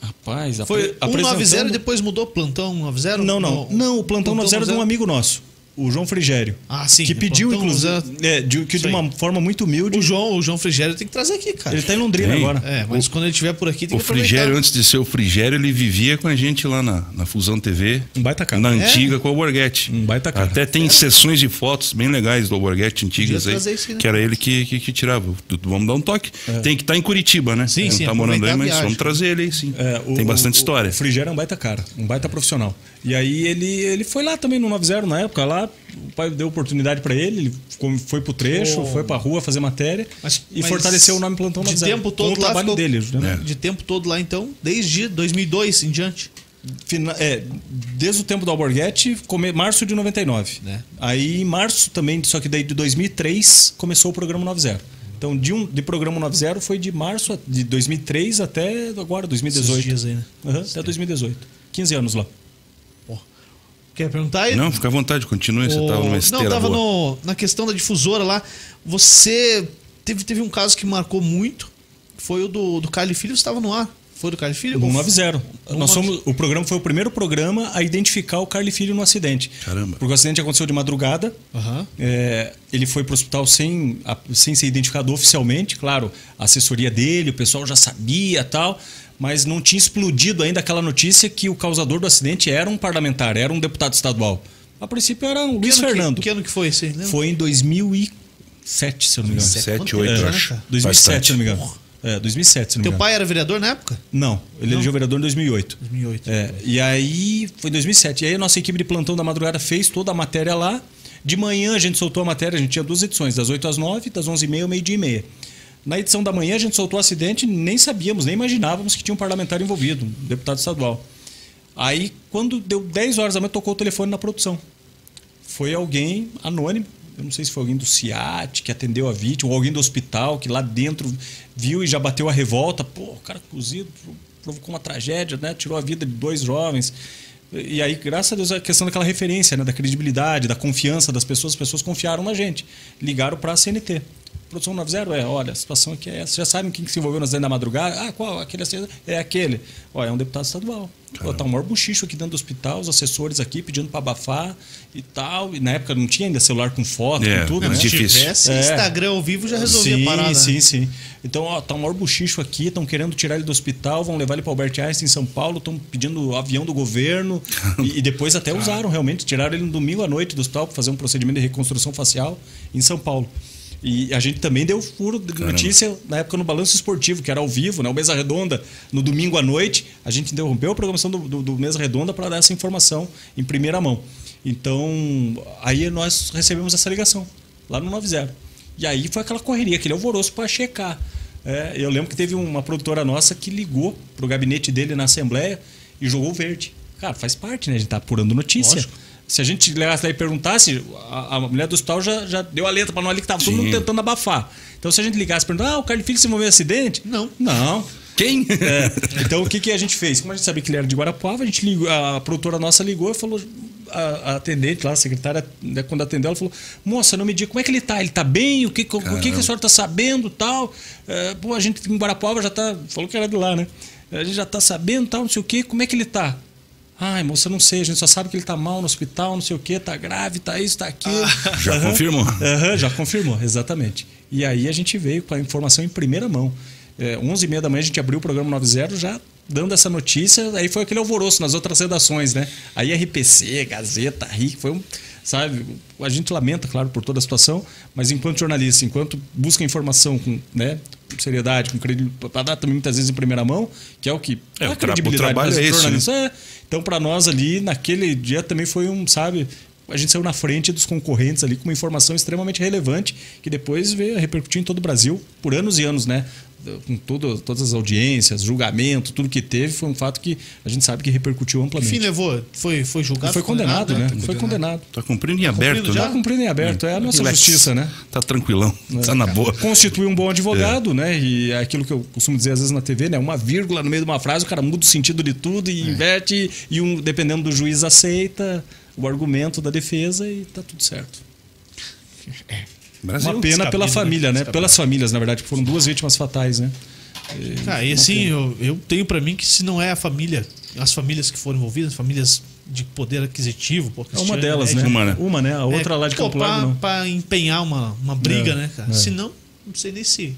Rapaz, Foi apre- 190 e apresentando- depois mudou plantão 190? Não, não. Não, o plantão 90 era de um amigo nosso, o João Frigério. Ah, sim. que o pediu, inclusive, 90. é, de, que de uma forma muito humilde. O João, o João Frigério tem que trazer aqui, cara. Ele está em Londrina Tem. agora. É, mas quando ele estiver por aqui tem O que aproveitar. Frigério, antes de ser o Frigério, ele vivia com a gente lá na, na Fusão TV. Um baita cara. Na É? antiga com o Alborguete. Um baita cara. Até tem sessões de fotos bem legais do Alborguete antigas aí. trazer isso né? Que era ele que, que, que tirava. Vamos dar um toque. Tem que estar em Curitiba, né? Sim, Ele sim, Tá morando aí, mas viagem. vamos trazer ele aí, sim. É, o- tem bastante o- história. O Frigério é um baita cara, um baita profissional. E aí ele, ele foi lá também no 90 na época, lá, o pai deu oportunidade pra ele, ele ficou- foi pro trecho, Oh. foi pra rua fazer matéria Mas- e mas fortaleceu o nome Plantão de 90. tempo com todo o lá trabalho ficou- dele. né? De tempo todo lá, então, desde 2002 em diante. Fina- é, desde o tempo do Alborguete, come, março de 99. Né? Aí em março também, só que daí de 2003 começou o programa 90. Então de, um, de programa 90 foi de março de 2003 até agora, 2018. Esses dias aí, né? Aham, até 2018. 15 anos lá. Quer perguntar aí? Não, fica à vontade, continue. Você estava numa Não, esteira tava boa. no, na questão da difusora lá. Você teve, teve um caso que marcou muito. Foi o do, do Carly Filho, você estava no ar. Foi do Carly Filho? No Ou- 90. No Nós 90. somos, o programa foi o primeiro programa a identificar o Carly Filho no acidente. Caramba. Porque o acidente aconteceu de madrugada. Aham. É, ele foi para o hospital sem, sem ser identificado oficialmente. Claro, a assessoria dele, o pessoal já sabia tal, mas não tinha explodido ainda aquela notícia que o causador do acidente era um parlamentar, era um deputado estadual. A princípio era um Que Luiz ano que- Fernando. Que, ano que foi esse? Lembra? Foi em 2007, se eu não me engano. Sete, Quanto oito, tempo, eu né, acho. cara? 2007, se eu não me engano. Porra. É, 2007, se não me Teu engano. pai era vereador na época? Não, ele elegeu vereador em 2008. 2008. É, e aí foi em 2007. E aí a nossa equipe de plantão da madrugada fez toda a matéria lá. De manhã a gente soltou a matéria, a gente tinha duas edições, das 8 às 9, das 11h30 ao meio-dia e meia. Na edição da manhã a gente soltou o acidente, nem sabíamos, nem imaginávamos que tinha um parlamentar envolvido, um deputado estadual. Aí, quando deu 10 horas da manhã, tocou o telefone na produção. Foi alguém anônimo, eu não sei se foi alguém do CIAT que atendeu a vítima, ou alguém do hospital que lá dentro viu e já bateu a revolta. Pô, o cara cozido provocou uma tragédia, né? Tirou a vida de dois jovens. E aí, graças a Deus, a questão daquela referência, né? da credibilidade, da confiança das pessoas, as pessoas confiaram na gente. Ligaram para a CNT. Produção 90 é, olha, a situação aqui é essa. Já sabem quem que se envolveu acidente da madrugada? Ah, qual? Aquele acidente? É aquele. Ó, é um deputado estadual. Pô, tá um maior buchicho aqui dentro do hospital, os assessores aqui pedindo para abafar e tal. E na época não tinha ainda celular com foto, É, com tudo, é né? Se tivesse É. Instagram ao vivo, já resolvia sim, a parada. Sim, sim. Então, ó, tá um maior buchicho aqui, estão querendo tirar ele do hospital, vão levar ele para Albert Einstein em São Paulo, estão pedindo o avião do governo. <laughs> e, e depois até usaram, realmente, tiraram ele no domingo à noite do hospital para fazer um procedimento de reconstrução facial em São Paulo. E a gente também deu furo de Caramba. notícia na época no Balanço Esportivo, que era ao vivo, né? O Mesa Redonda, no domingo à noite. A gente interrompeu a programação do, do, do Mesa Redonda para dar essa informação em primeira mão. Então, aí nós recebemos essa ligação, lá no 90. E aí foi aquela correria, aquele alvoroço para checar. É, eu lembro que teve uma produtora nossa que ligou pro gabinete dele na Assembleia e jogou verde. Cara, faz parte, né? A gente tá apurando notícia. Lógico. Se a gente ligasse lá e perguntasse, a, a mulher do hospital já, já deu a letra para nós ali que tava todo mundo tentando abafar. Então se a gente ligasse e perguntasse, ah, o Carlos Filho se envolveu em acidente? Não. Não. Quem? É, então o que, que a gente fez? Como a gente sabia que ele era de Guarapuava, a gente ligou, a produtora nossa ligou e falou. A, a atendente lá, a secretária, né, quando atendeu, ela falou: Moça, não me diga como é que ele tá? Ele tá bem? O que, o que, que a senhora tá sabendo tal? É, pô, a gente em Guarapuava já tá. Falou que era de lá, né? A gente já tá sabendo tal, não sei o quê. Como é que ele tá? Ai, moça, não sei, a gente só sabe que ele tá mal no hospital, não sei o quê, tá grave, tá isso, tá aquilo. <laughs> Já Aham. confirmou? Aham, já confirmou, exatamente. E aí a gente veio com a informação em primeira mão. É, 11h30 da manhã a gente abriu o programa 90 já dando essa notícia, aí foi aquele alvoroço nas outras redações, né? Aí RPC, Gazeta, RIC, foi um, sabe, a gente lamenta, claro, por toda a situação, mas enquanto jornalista, enquanto busca informação com, né, com seriedade, com credibilidade, para dar também muitas vezes em primeira mão, que é o que É, dá o tra- o trabalho das é esse, né? É, então, para nós ali, naquele dia também foi um, sabe, a gente saiu na frente dos concorrentes ali com uma informação extremamente relevante que depois veio a repercutir em todo o Brasil por anos e anos, né? Com todo, todas as audiências, julgamento, tudo que teve, foi um fato que a gente sabe que repercutiu amplamente. Enfim, levou. Foi, foi julgado. foi condenado, né? Foi Foi condenado. Tá cumprindo em aberto, cumprido já? né? Tá cumprindo em aberto, é a nossa Relax. justiça, né? Tá tranquilão. Tá na boa. Constitui um bom advogado, né? E é aquilo que eu costumo dizer às vezes na TV, né? Uma vírgula no meio de uma frase, o cara muda o sentido de tudo e inverte, e um, dependendo do juiz, aceita o argumento da defesa e tá tudo certo. Brasil. Uma pena pela né? família, né? Pelas famílias, na verdade, que foram duas vítimas fatais, né? Ah, e assim, eu, eu tenho pra mim que se não é a família, as famílias que foram envolvidas, famílias de poder aquisitivo, pô, É uma delas, né? Uma, né? Uma, né? A outra é, lá de Campo pra, Largo, pra empenhar uma, uma briga, É, né, cara? é. Se não, não sei nem se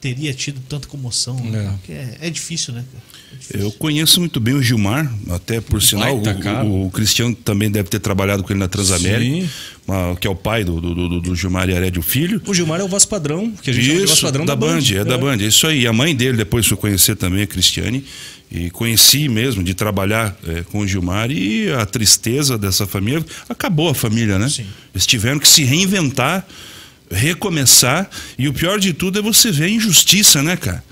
teria tido tanta comoção. É. né? Porque É, é difícil, né, cara? É. Eu conheço muito bem o Gilmar, até por sinal, cara. o, o Cristiano também deve ter trabalhado com ele na Transamérica, Sim. que é o pai do, do, do, do Gilmar e Herédio Filho. O Gilmar é o Voz Padrão, que a gente chama de Voz Isso, Padrão da, Band, é, da É. Band, é isso aí. A mãe dele depois fui conhecer também, a Cristiane, e conheci mesmo de trabalhar é, com o Gilmar e a tristeza dessa família, acabou a família, né? Sim. Eles tiveram que se reinventar, recomeçar, e o pior de tudo é você ver a injustiça, né, cara?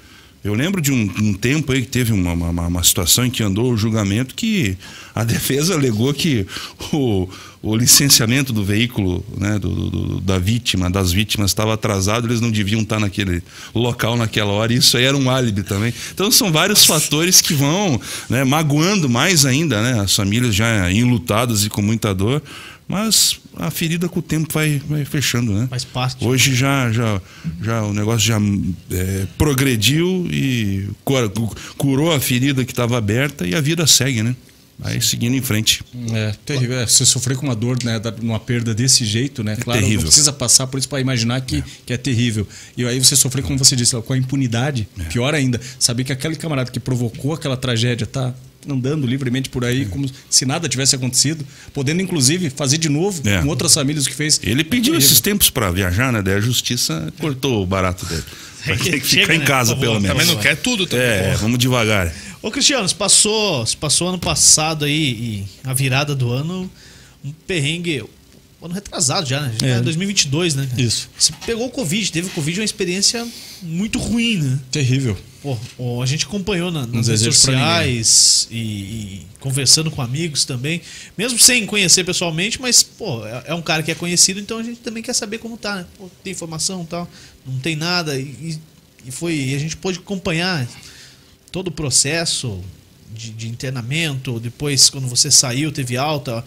Eu lembro de um, um tempo aí que teve uma, uma, uma, situação em que andou o julgamento que a <laughs> defesa alegou que o, o licenciamento do veículo né, do, do, da vítima, das vítimas, estava atrasado, eles não deviam estar naquele local naquela hora, e isso aí era um álibi também. Então são vários fatores que vão né, magoando mais ainda né, as famílias já enlutadas e com muita dor. Mas a ferida com o tempo vai, vai fechando, né? Faz parte. Hoje já, já, já o negócio já é, progrediu e curou a ferida que estava aberta e a vida segue, né? Aí seguindo em frente. É, terrível. É, você sofrer com uma dor, né, uma perda desse jeito, né? É claro, terrível. não precisa passar por isso para imaginar que é. que é terrível. E aí você sofrer, como você disse, com a impunidade, é. pior ainda. Saber que aquele camarada que provocou aquela tragédia tá andando livremente por aí, como se nada tivesse acontecido, podendo inclusive fazer de novo É. com outras famílias o que fez. Ele pediu É esses tempos para viajar, né? Daí a justiça cortou o barato dele. Vai ter que Chega, ficar em né? casa, Por pelo menos. Também não quer tudo também. É, vamos devagar. Ô Cristiano, se passou, se passou ano passado aí e a virada do ano, um perrengue, ano retrasado já, né? Já É. é 2022, né? Isso. Você pegou o Covid, teve o Covid uma experiência muito ruim, né? Terrível. Pô, a gente acompanhou na- nas redes sociais e, e conversando com amigos também, mesmo sem conhecer pessoalmente, mas pô, é, é um cara que é conhecido, então a gente também quer saber como tá, né? Pô, tem informação tal, não tem nada e, e foi e a gente pôde acompanhar todo o processo de, de internamento, depois quando você saiu, teve alta,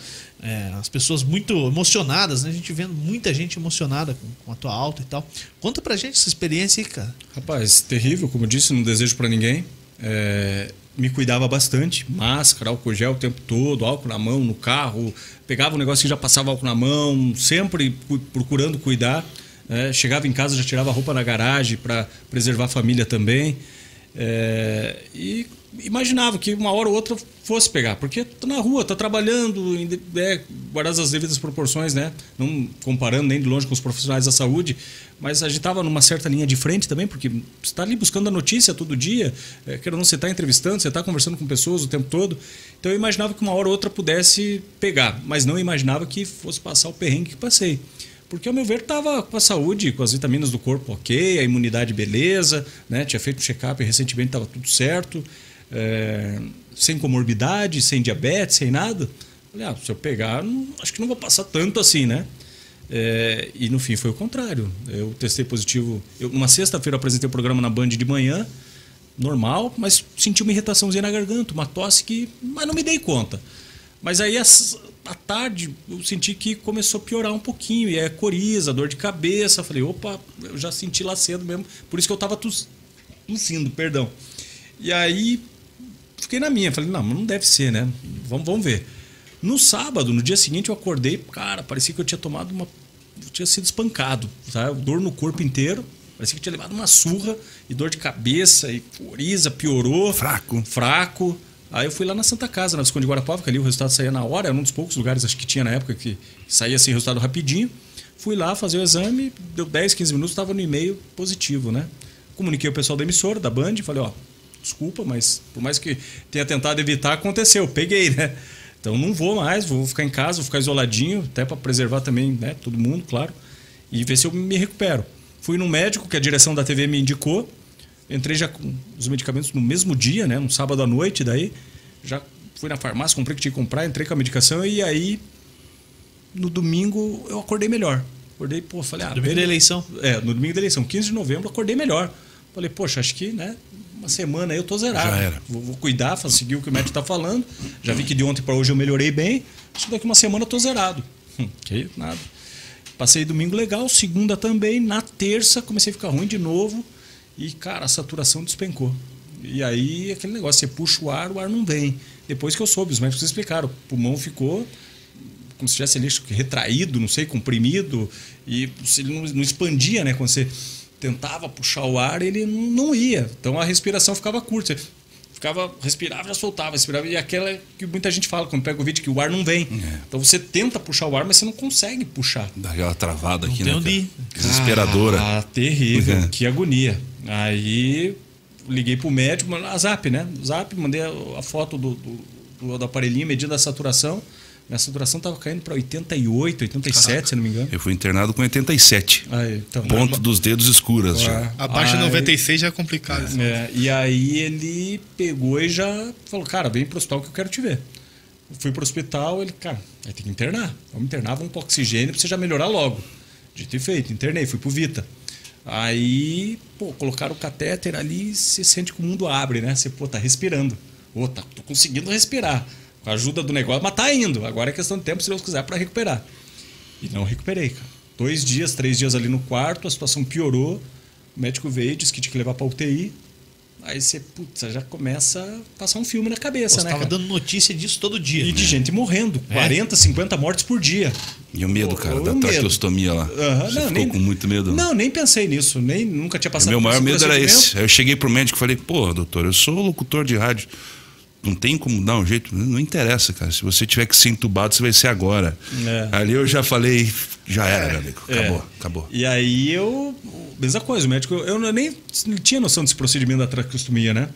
é, as pessoas muito emocionadas, né? A gente vendo muita gente emocionada com, com a tua alta e tal. Conta pra gente essa experiência aí, cara. Rapaz, terrível, como eu disse, não desejo para ninguém. É, me cuidava bastante, máscara, álcool gel o tempo todo, álcool na mão, no carro, pegava um negócio que já passava álcool na mão, sempre cu- procurando cuidar. né? chegava em casa, já tirava a roupa na garagem para preservar a família também. É, e imaginava que uma hora ou outra fosse pegar, porque tô na rua, tá trabalhando, é, guardadas as devidas proporções, né? Não comparando nem de longe com os profissionais da saúde, mas a gente estava numa certa linha de frente também, porque você está ali buscando a notícia todo dia, é, ou não, você está entrevistando, você está conversando com pessoas o tempo todo. Então eu imaginava que uma hora ou outra pudesse pegar, mas não imaginava que fosse passar o perrengue que passei. Porque, ao meu ver, estava com a saúde, com as vitaminas do corpo ok, a imunidade beleza, né? tinha feito um check-up recentemente, estava tudo certo, é, sem comorbidade, sem diabetes, sem nada. Falei, ah, se eu pegar, não- acho que não vou passar tanto assim, né? É, e no fim foi o contrário. Eu testei positivo. Eu, uma sexta-feira apresentei o programa na Band de manhã, normal, mas senti uma irritaçãozinha na garganta, uma tosse que. Mas não me dei conta. Mas aí à tarde eu senti que começou a piorar um pouquinho. E é coriza, dor de cabeça. Falei, opa, eu já senti lá cedo mesmo. Por isso que eu tava tos- tossindo, perdão. E aí fiquei na minha. Falei, não, mas não deve ser, né? Vamos, vamos ver. No sábado, no dia seguinte, eu acordei, cara, parecia que eu tinha tomado uma. Eu tinha sido espancado, sabe? Dor no corpo inteiro. Parecia que tinha levado uma surra e dor de cabeça e coriza, piorou. Fraco. Fraco. Aí eu fui lá na Santa Casa, na Visconde de Guarapava, que ali o resultado saía na hora, era um dos poucos lugares acho que tinha na época que saía assim resultado rapidinho. Fui lá fazer o exame, deu 10, 15 minutos, estava no e-mail positivo, né? Comuniquei o pessoal da emissora, da Band, falei, ó, desculpa, mas por mais que tenha tentado evitar, aconteceu, peguei, né? Então não vou mais, vou ficar em casa, vou ficar isoladinho, até para preservar também, né, todo mundo, claro, e ver se eu me recupero. Fui no médico que a direção da TV me indicou, entrei já com os medicamentos no mesmo dia, né, no sábado à noite, daí já fui na farmácia, comprei o que tinha que comprar, entrei com a medicação e aí no domingo eu acordei melhor. Acordei, pô, falei, ah, Domingo da eleição. É, no domingo da eleição, 15 de novembro, acordei melhor. Falei, poxa, acho que, né, uma semana aí eu tô zerado. Já era. Vou, vou cuidar, seguir o que o médico tá falando. Já vi que de ontem para hoje eu melhorei bem. Acho que daqui uma semana eu tô zerado. Hum, que nada. Passei domingo legal, segunda também. Na terça comecei a ficar ruim de novo. E, cara, a saturação despencou. E aí, aquele negócio, você puxa o ar, o ar não vem. Depois que eu soube, os médicos explicaram. O pulmão ficou como se tivesse ali retraído, não sei, comprimido, e se ele não, não expandia, né? Quando você tentava puxar o ar, ele não, não ia. Então a respiração ficava curta. Ficava, respirava, já soltava, respirava. E aquela que muita gente fala quando pega o vídeo, que o ar não vem. Então você tenta puxar o ar, mas você não consegue puxar. Dá aquela travada aqui, tem né? cara? Desesperadora. Ah, terrível. Uhum. Que agonia. Aí liguei pro médico, a Zap, né? Zap, mandei a, foto do, do, do- aparelhinho medindo a saturação. Minha saturação tava caindo para 88, 87, se não me engano. Eu fui internado com 87. Aí, então, Ponto dos dedos escuras já. Abaixo de Aí- 96 já é complicado. assim. É, e aí ele pegou e já falou, cara, vem pro hospital que eu quero te ver. Eu fui pro hospital, ele, cara, vai ter que internar. Vamos internar, vamos pro oxigênio pra você já melhorar logo. Dito e feito, internei, fui pro Vita. Aí, pô, colocaram o catéter ali e você sente que o mundo abre, né? Você, pô, tá respirando. Ô, tá, tô conseguindo respirar. Com a ajuda do negócio, mas tá indo. Agora é questão de tempo, se Deus quiser, pra recuperar. E não recuperei, cara. Dois dias, três dias ali no quarto, a situação piorou. O médico veio, disse que tinha que levar pra UTI. Aí você, putz, já começa a passar um filme na cabeça, Você né? tava cara? dando notícia disso todo dia. E de gente morrendo. É? 40, 50 mortes por dia. E o medo, cara, o da traqueostomia lá. Aham, Você não, ficou nem- com muito medo? Não, nem pensei nisso. Nem, nunca tinha passado meu por maior medo era esse. Aí eu cheguei pro médico e falei, pô, doutor, eu sou locutor de rádio. Não tem como dar um jeito. Não interessa, cara. Se você tiver que ser entubado, você vai ser agora. É. Ali eu já falei, já era, meu amigo. É. Acabou, acabou. E aí eu. Mesma coisa, o médico. Eu nem tinha noção desse procedimento da traqueostomia, né?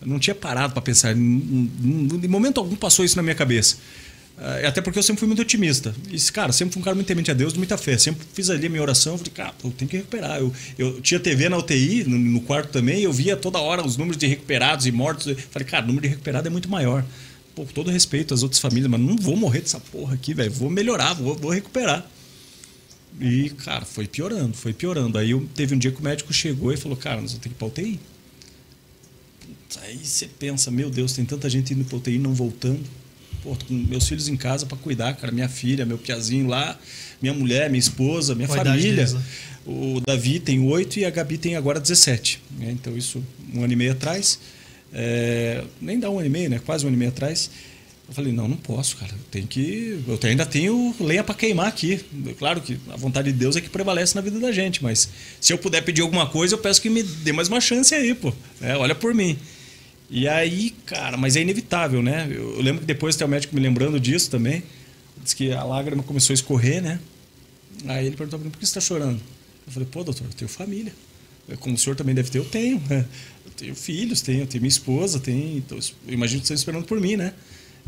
Eu não tinha parado para pensar. Em momento algum passou isso na minha cabeça. Ah, Até porque eu sempre fui muito otimista. E, cara, sempre fui um cara muito temente a Deus, de muita fé. Sempre fiz ali a minha oração. Falei, cara, eu tenho que recuperar. Eu, eu tinha TV na UTI, no, no quarto também. Eu via toda hora os números de recuperados e mortos. Eu Falei, cara, o número de recuperado é muito maior. Pô, com todo respeito às outras famílias, mas não vou morrer dessa porra aqui, velho. Vou melhorar, vou, vou recuperar. E, cara, foi piorando, foi piorando. Aí eu, teve um dia que o médico chegou e falou, cara, nós vamos ter que ir pra UTI. Aí você pensa, meu Deus, tem tanta gente indo pra UTI e não voltando. Pô, com meus filhos em casa para cuidar, cara. Minha filha, meu piazinho lá, minha mulher, minha esposa, minha Qual família. deles, né? O Davi tem oito e a Gabi tem agora 17. né? Então, isso um ano e meio atrás. É, nem dá um ano e meio, né? Quase um ano e meio atrás. Eu falei, não, não posso, cara. Tenho que. Eu ainda tenho lenha para queimar aqui. Claro que a vontade de Deus é que prevalece na vida da gente, mas se eu puder pedir alguma coisa, eu peço que me dê mais uma chance aí, pô. É, olha por mim. E aí, cara, mas é inevitável, né? Eu, lembro que depois tem o médico me lembrando disso também. Disse que a lágrima começou a escorrer, né? Aí ele perguntou pra mim, por que você está chorando? Eu falei, pô, doutor, eu tenho família. Eu, Como o senhor também deve ter, eu tenho. né? Eu tenho filhos, tenho, tenho minha esposa, tenho. Então, eu imagino que vocês esperando por mim, né?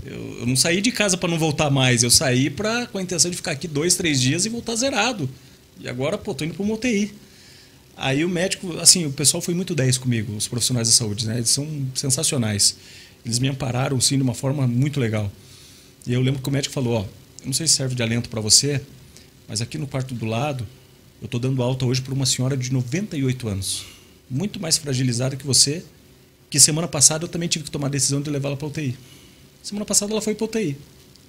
Eu, eu não saí de casa para não voltar mais, eu saí pra, com a intenção de ficar aqui dois, três dias e voltar zerado. E agora, pô, tô indo uma UTI. Aí o médico, assim, o pessoal foi muito 10 comigo, os profissionais da saúde, né? Eles são sensacionais. Eles me ampararam, sim, de uma forma muito legal. E eu lembro que o médico falou, ó, eu não sei se serve de alento para você, mas aqui no quarto do lado, eu tô dando alta hoje para uma senhora de 98 anos, muito mais fragilizada que você, que semana passada eu também tive que tomar a decisão de levá-la para UTI. Semana passada ela foi para UTI.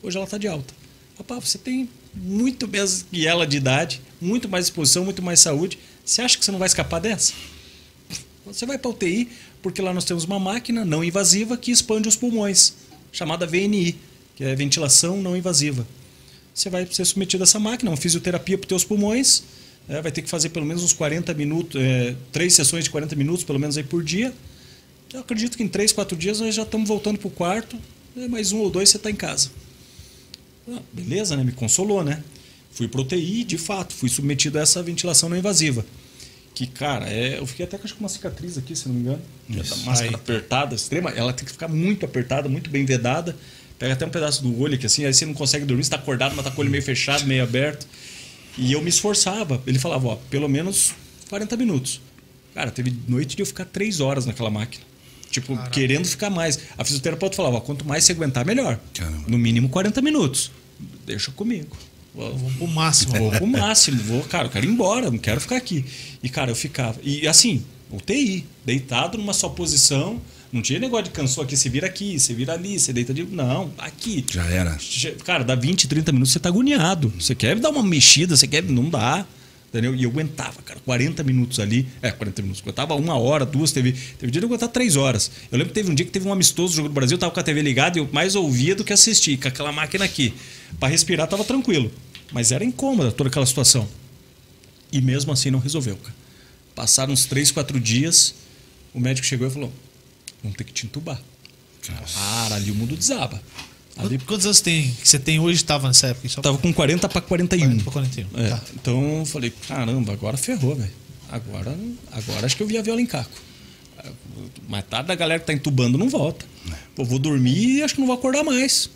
Hoje ela está de alta. Rapaz, você tem muito mais que ela de idade, muito mais exposição, muito mais saúde. Você acha que você não vai escapar dessa? Você vai para UTI porque lá nós temos uma máquina não invasiva que expande os pulmões, chamada VNI, que é ventilação não invasiva. Você vai ser submetido a essa máquina, uma fisioterapia para os teus pulmões, né? vai ter que fazer pelo menos uns 40 minutos, é, três sessões de 40 minutos, pelo menos aí por dia. Eu acredito que em três, quatro dias nós já estamos voltando para o quarto, né? mais um ou dois você está em casa. Ah, beleza, né? Me consolou, né? Fui pro UTI, de fato, fui submetido a essa ventilação não invasiva. Que, cara, é, eu fiquei até com uma cicatriz aqui, se não me engano. Essa máscara Aí. apertada, extrema. Ela tem que ficar muito apertada, muito bem vedada. Pega até um pedaço do olho aqui, assim, aí você não consegue dormir, você tá acordado, mas tá com o olho meio fechado, meio aberto. E eu me esforçava. Ele falava, ó, pelo menos 40 minutos. Cara, teve noite de eu ficar três horas naquela máquina. Tipo, querendo ficar mais. A fisioterapeuta falava, ó, quanto mais você aguentar, melhor. Caramba. No mínimo 40 minutos. Deixa comigo. Vou- pro máximo. Vou pro máximo, vou, cara, eu quero ir embora, não quero ficar aqui. E, cara, eu ficava. E assim, UTI, deitado numa só posição. Não tinha negócio de cansou aqui, você vira aqui, você vira ali, você deita de. Não, aqui. Já era. Cara, dá 20, 30 minutos, você tá agoniado. Você quer dar uma mexida, você quer. Não dá. Entendeu? E eu aguentava, cara, 40 minutos ali. É, 40 minutos. Eu aguentava uma hora, duas, teve. Teve dia de eu aguentar três horas. Eu lembro que teve um dia que teve um amistoso jogo do Brasil, eu tava com a TV ligada e eu mais ouvia do que assistia, com aquela máquina aqui. Pra respirar tava tranquilo. Mas era incômoda toda aquela situação. E mesmo assim não resolveu, cara. Passaram uns três, quatro dias, o médico chegou e falou: vamos ter que te entubar. Cara, ali o mundo desaba. Ali Quantos anos tem, que você tem hoje estava nessa época? Só tava com 40 para 41. 40 pra 41. É, Tá. Então eu falei, caramba, agora ferrou, velho. Agora, agora acho que eu vi a viola em caco. Metade da galera que tá entubando não volta. Pô, vou dormir e acho que não vou acordar mais.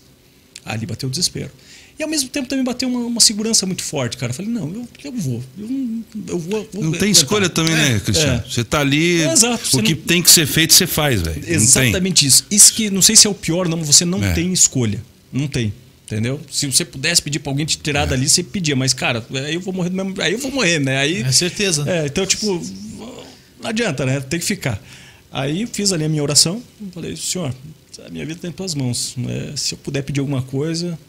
Ali bateu o desespero. E ao mesmo tempo também bateu uma, uma segurança muito forte, cara. Eu falei, não, eu, eu vou. Eu, não- eu vou, vou Não tem escolha também, né, Cristiano? É. Você tá ali, É, exato, o que não- tem que ser feito, você faz, velho. Exatamente isso. Isso que não sei se é o pior, não, você não É. tem escolha. Não tem. Entendeu? Se você pudesse pedir pra alguém te tirar dali, você pedia, mas, cara, aí eu vou morrer do mesmo. Aí eu vou morrer, né? Aí, É certeza. é, então, tipo, não adianta, né? Tem que ficar. Aí fiz ali a minha oração, falei, senhor, a minha vida está em tuas mãos. né? Se eu puder pedir alguma coisa,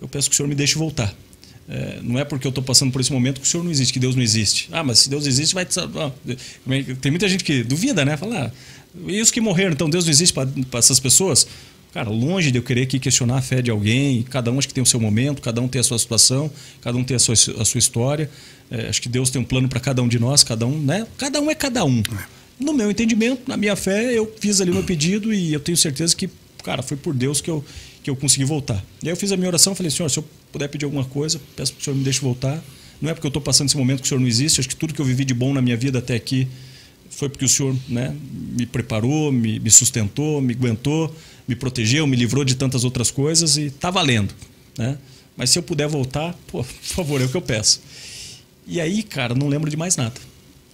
eu peço que o senhor me deixe voltar. É, não é porque eu estou passando por esse momento que o senhor não existe, que Deus não existe. Ah, mas se Deus existe, vai te salvar. Tem muita gente que duvida, né? Fala, ah, e os que morreram, então Deus não existe para essas pessoas? Cara, longe de eu querer aqui questionar a fé de alguém, cada um acho que tem o seu momento, cada um tem a sua situação, cada um tem a sua, a sua história. É, acho que Deus tem um plano para cada um de nós, cada um, né? Cada um é cada um. No meu entendimento, na minha fé, eu fiz ali o meu pedido e eu tenho certeza que, cara, foi por Deus que eu, que eu consegui voltar. E aí eu fiz a minha oração, falei, senhor, se eu puder pedir alguma coisa, peço que o senhor me deixe voltar. Não é porque eu estou passando esse momento que o senhor não existe, acho que tudo que eu vivi de bom na minha vida até aqui foi porque o senhor né, me preparou, me, me sustentou, me aguentou, me protegeu, me livrou de tantas outras coisas e tá valendo. Né? Mas se eu puder voltar, pô, por favor, é o que eu peço. E aí, cara, não lembro de mais nada.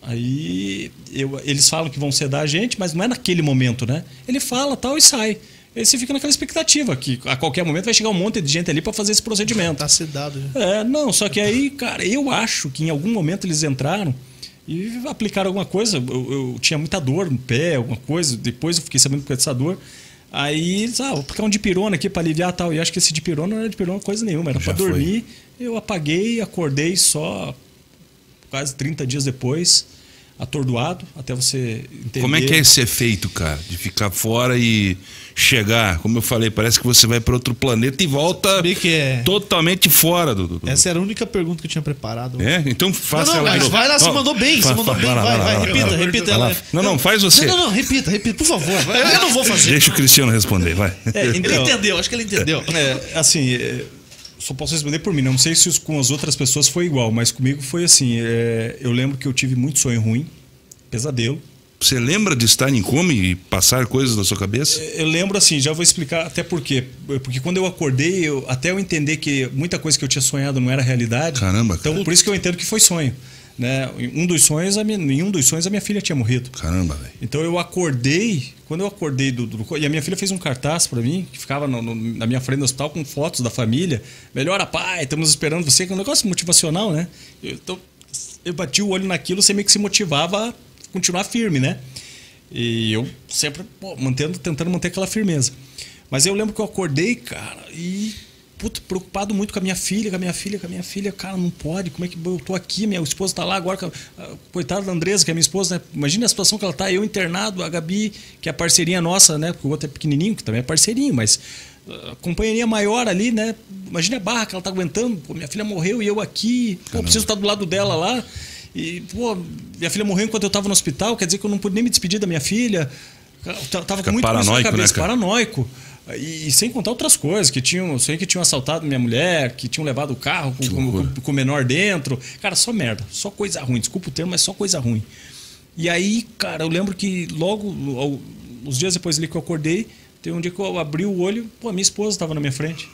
Aí eu- eles falam que vão sedar a gente, mas não é naquele momento, né? Ele fala tal e sai. Aí você fica naquela expectativa que a qualquer momento vai chegar um monte de gente ali para fazer esse procedimento. Tá sedado já. É, não, só que aí, cara, eu acho que em algum momento eles entraram e aplicaram alguma coisa. Eu, eu tinha muita dor no pé, alguma coisa. Depois eu fiquei sabendo que dessa dor. Aí, eles, ah, vou aplicar um dipirona aqui para aliviar tal. E acho que esse dipirona não era dipirona coisa nenhuma, era para dormir. Eu apaguei, acordei só quase 30 dias depois, atordoado, até você entender. Como é que é esse efeito, cara? De ficar fora e chegar, como eu falei, parece que você vai para outro planeta e volta é. totalmente fora do. do- do- Essa era a única pergunta que eu tinha preparado. É? Então faça não, não, ela mas vai lá, você mandou bem, você mandou bem. Vai, vai, repita, repita ela. Não, não, faz você. Não, não, não, repita, repita, por favor. Eu não vou fazer. Deixa o Cristiano responder, vai. É, Ele então, entendeu, acho que ele entendeu. É, assim, é, só posso responder por mim. Não sei se com as outras pessoas foi igual, mas comigo foi assim. é, eu lembro que eu tive muito sonho ruim, pesadelo. Você lembra de estar em coma e passar coisas na sua cabeça? Eu lembro assim, já vou explicar até por quê. Porque quando eu acordei, eu- até eu entender que muita coisa que eu tinha sonhado não era realidade. Caramba, cara. Então, por isso que eu entendo que foi sonho. Né? Em um dos sonhos, a minha, em um dos sonhos, a minha filha tinha morrido. Caramba, velho. Então eu acordei, quando eu acordei do, do- e a minha filha fez um cartaz para mim, que ficava no- no- na minha frente do hospital com fotos da família. Melhora pai, estamos esperando você, que é um negócio motivacional, né? Eu- Então eu bati o olho naquilo, você meio que se motivava continuar firme, né? E eu sempre pô, mantendo, tentando manter aquela firmeza. Mas eu lembro que eu acordei, cara, e puto, preocupado muito com a minha filha, com a minha filha, com a minha filha. Cara, não pode, como é que eu tô aqui? Minha esposa tá lá agora. Coitada da Andresa, que é minha esposa, né? Imagina a situação que ela tá, eu internado, a Gabi, que é a parceirinha nossa, né? Porque o outro é pequenininho, que também é parceirinho, mas a companheirinha maior ali, né? Imagina a barra que ela tá aguentando. Pô, minha filha morreu e eu aqui. Pô, preciso estar do lado dela lá. E, pô, minha filha morreu enquanto eu tava no hospital, quer dizer que eu não pude nem me despedir da minha filha. Eu tava Fica com muito paranoico, né, cabeça, cara? paranoico. E, e sem contar outras coisas, que tinham, sei que tinham assaltado minha mulher, que tinham levado o carro com, o menor dentro. Cara, só merda, só coisa ruim. Desculpa o termo, mas só coisa ruim. E aí, cara, eu lembro que logo, uns dias depois ali que eu acordei, teve um dia que eu abri o olho, pô, a minha esposa estava na minha frente.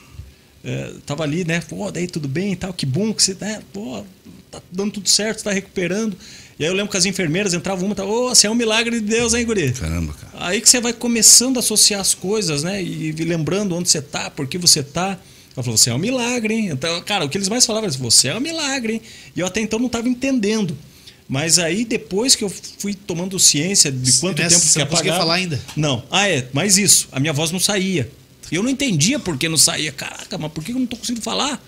É, tava ali, né? Pô, daí tudo bem e tal, que bom que você, né? Pô, tá dando tudo certo, tá recuperando. E aí eu lembro que as enfermeiras entravam uma e ô, você é um milagre de Deus, hein, guri? Caramba, cara. Aí que você vai começando a associar as coisas, né? E lembrando onde você tá, por que você tá. Ela falou, você é um milagre, hein? Então, cara, o que eles mais falavam era, você é um milagre, hein? E eu até então não estava entendendo. Mas aí, depois que eu fui tomando ciência de quanto Nessa, tempo você que não conseguia apagava... falar ainda? Não. Ah, é. Mas isso. A minha voz não saía. Eu não entendia por que não saía. Caraca, mas por que eu não tô conseguindo falar?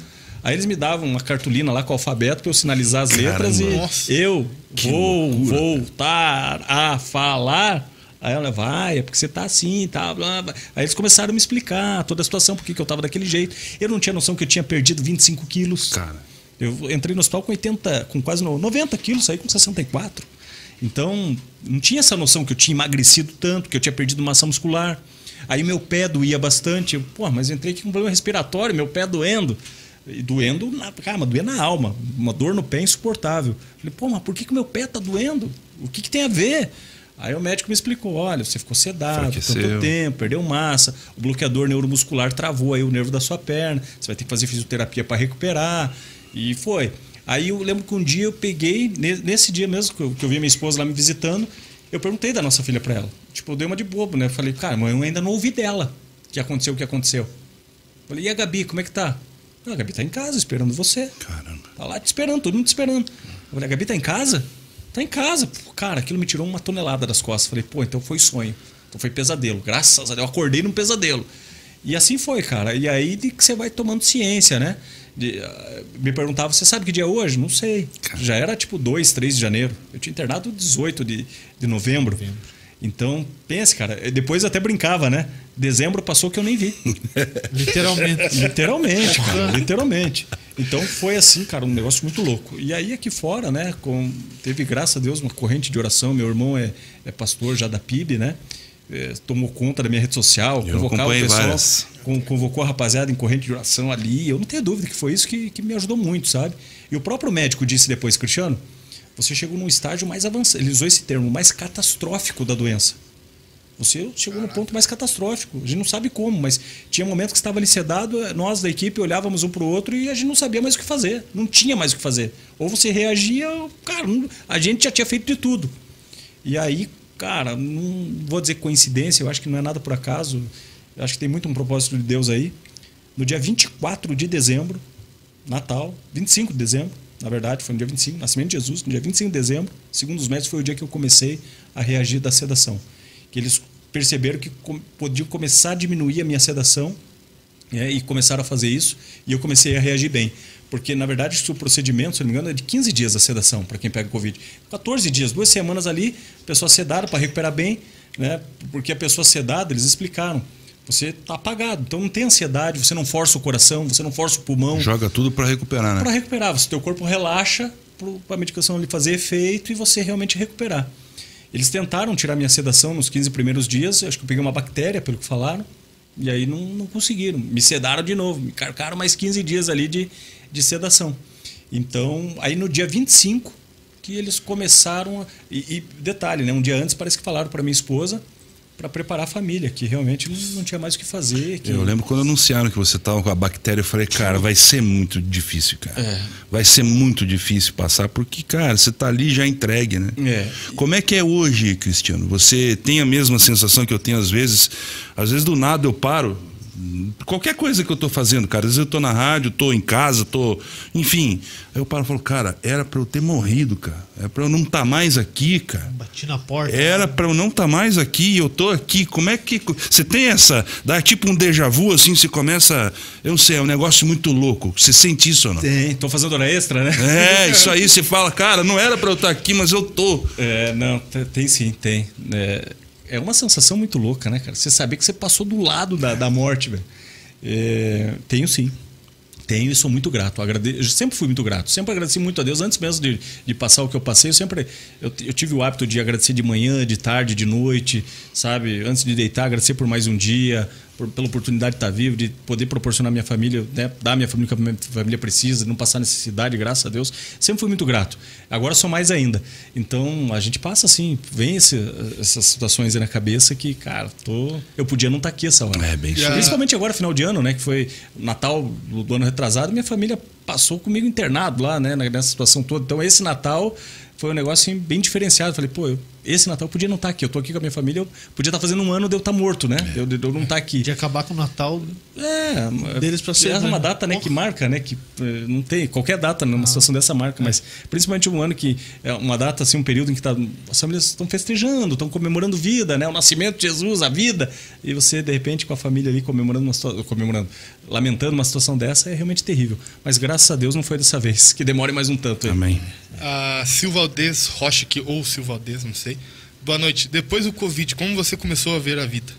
Aí eles me davam uma cartolina lá com o alfabeto para eu sinalizar as letras Caramba. e Nossa. eu Que vou loucura, voltar a falar. Aí ela vai, é porque você tá assim, tá, blá, blá. Aí eles começaram a me explicar toda a situação, por que eu tava daquele jeito. Eu não tinha noção que eu tinha perdido 25 quilos. Cara. Eu entrei no hospital com 80, com quase no- 90 quilos, saí com 64. Então, não tinha essa noção que eu tinha emagrecido tanto, que eu tinha perdido massa muscular. Aí meu pé doía bastante. Eu, Pô, mas entrei aqui com um problema respiratório, meu pé doendo. E doendo, na, cara, mas doía na alma. Uma dor no pé insuportável. Falei, pô, mas por que, que meu pé tá doendo? O que, que tem a ver? Aí o médico me explicou: olha, você ficou sedado Enfraqueceu. tanto tempo, perdeu massa, o bloqueador neuromuscular travou aí o nervo da sua perna, você vai ter que fazer fisioterapia para recuperar. E foi. Aí eu lembro que um dia eu peguei, ne- nesse dia mesmo que eu, que eu vi minha esposa lá me visitando, eu perguntei da nossa filha para ela. Tipo, eu dei uma de bobo, né? Eu falei, cara, mãe, eu ainda não ouvi dela que aconteceu o que aconteceu. Falei, e a Gabi, como é que tá? "Ah, a Gabi tá em casa esperando você. Caramba. Tá lá te esperando, todo mundo te esperando. Eu falei, a Gabi tá em casa? Tá em casa. Pô, Cara, aquilo me tirou uma tonelada das costas. Falei, pô, então foi sonho. Então foi pesadelo. Graças a Deus, eu acordei num pesadelo. E assim foi, cara. E aí de que você vai tomando ciência, né? De, ah, me perguntava, você sabe que dia é hoje? Não sei. Já era tipo 2, 3 de janeiro. Eu tinha internado 18 de, de novembro. Então, pense, cara. eu Depois até brincava, né? Dezembro passou que eu nem vi. <laughs> Literalmente. Literalmente, cara, literalmente. Então foi assim, cara, um negócio muito louco. E aí aqui fora, né, com, teve, graças a Deus, uma corrente de oração. Meu irmão é, é pastor já da PIB, né? É, tomou conta da minha rede social, Eu convocava o pessoal, con- convocou a rapaziada em corrente de oração ali. Eu não tenho dúvida que foi isso que, que me ajudou muito, sabe? E o próprio médico disse depois, Cristiano, você chegou num estágio mais avançado, ele usou esse termo, mais catastrófico da doença. Você chegou no ponto mais catastrófico. A gente não sabe como, mas tinha momentos que estava ali sedado, nós da equipe olhávamos um para o outro e a gente não sabia mais o que fazer. Não tinha mais o que fazer. Ou você reagia, cara, a gente já tinha feito de tudo. E aí, cara, não vou dizer coincidência, eu acho que não é nada por acaso. Eu acho que tem muito um propósito de Deus aí. No dia 24 de dezembro, Natal, 25 de dezembro, na verdade, foi no dia 25, nascimento de Jesus, no dia 25 de dezembro, segundo os médicos, foi o dia que eu comecei a reagir da sedação. Que eles perceberam que com- podiam começar a diminuir a minha sedação é, e começaram a fazer isso e eu comecei a reagir bem. Porque, na verdade, o procedimento, se não me engano, é de 15 dias a sedação para quem pega Covid. 14 dias, duas semanas ali, pessoa sedada para recuperar bem, né? porque a pessoa sedada, eles explicaram, você está apagado, então não tem ansiedade, você não força o coração, você não força o pulmão Joga tudo pra recuperar, para né? recuperar. Você, teu corpo relaxa para a medicação ali fazer efeito e você realmente recuperar. Eles tentaram tirar minha sedação nos 15 primeiros dias, acho que eu peguei uma bactéria, pelo que falaram, e aí não, não conseguiram. Me sedaram de novo, me carcaram mais 15 dias ali de, de sedação. Então, aí no dia 25 que eles começaram a, e, e detalhe, né, um dia antes parece que falaram para minha esposa para preparar a família, que realmente não, não tinha mais o que fazer. Que... Eu lembro quando anunciaram que você tava com a bactéria, eu falei, cara, vai ser muito difícil, cara. É. Vai ser muito difícil passar, porque, cara, você tá ali já entregue, né? É. Como é que é hoje, Cristiano? Você tem a mesma sensação que eu tenho às vezes? Às vezes do nada eu paro. Qualquer coisa que eu tô fazendo, cara. Às vezes eu tô na rádio, tô em casa, tô. Enfim. Aí eu paro e falo, cara, era pra eu ter morrido, cara. Era pra eu não estar mais aqui, cara. Bati na porta. Era pra eu não estar mais aqui, eu tô aqui. Como é que. Você tem essa. Dá tipo um déjà vu, assim, você começa. Eu não sei, é um negócio muito louco. Você sente isso ou não? Tem, tô fazendo hora extra, né? É, isso aí você fala, cara, não era pra eu estar aqui, mas eu tô. É, não, te- tem sim, tem. É, é uma sensação muito louca, né, cara? Você saber que você passou do lado da, da morte, velho. É, tenho sim. Tenho e sou muito grato. Agrade... Eu sempre fui muito grato. Sempre agradeci muito a Deus. Antes mesmo de, de passar o que eu passei, eu sempre. Eu, eu tive o hábito de agradecer de manhã, de tarde, de noite, sabe? Antes de deitar, agradecer por mais um dia, por- pela oportunidade de estar vivo, de poder proporcionar à minha família, né? dar à minha família o que a minha família precisa, não passar necessidade, graças a Deus. Sempre fui muito grato. Agora sou mais ainda. Então a gente passa assim, vem esse- essas situações aí na cabeça que, cara, tô, eu podia não estar aqui essa hora. É, bem Principalmente agora, final de ano, né? Que foi Natal do do ano retrasado, minha família passou comigo internado lá, né? Nessa situação toda. Então, esse Natal foi um negócio assim, bem diferenciado. Falei, pô, eu- esse Natal eu podia não estar aqui. Eu tô aqui com a minha família, eu podia estar fazendo um ano de eu estar morto, né? De eu, de eu não estar aqui. De acabar com o Natal. É, Deles pra ser, é né? uma data né, que marca, né? Que eh, não tem qualquer data numa situação dessa marca, mas principalmente um ano que é uma data assim, um período em que tá, as famílias estão festejando, estão comemorando vida, né? O nascimento de Jesus, a vida, e você de repente com a família ali comemorando uma situação, comemorando, lamentando uma situação dessa é realmente terrível. Mas graças a Deus não foi dessa <laughs> vez, que demore mais um tanto. aí. Amém. A Silvaldez Rocha, que, ou Silvaldez, não sei. Boa noite. Depois do Covid, como você começou a ver a vida?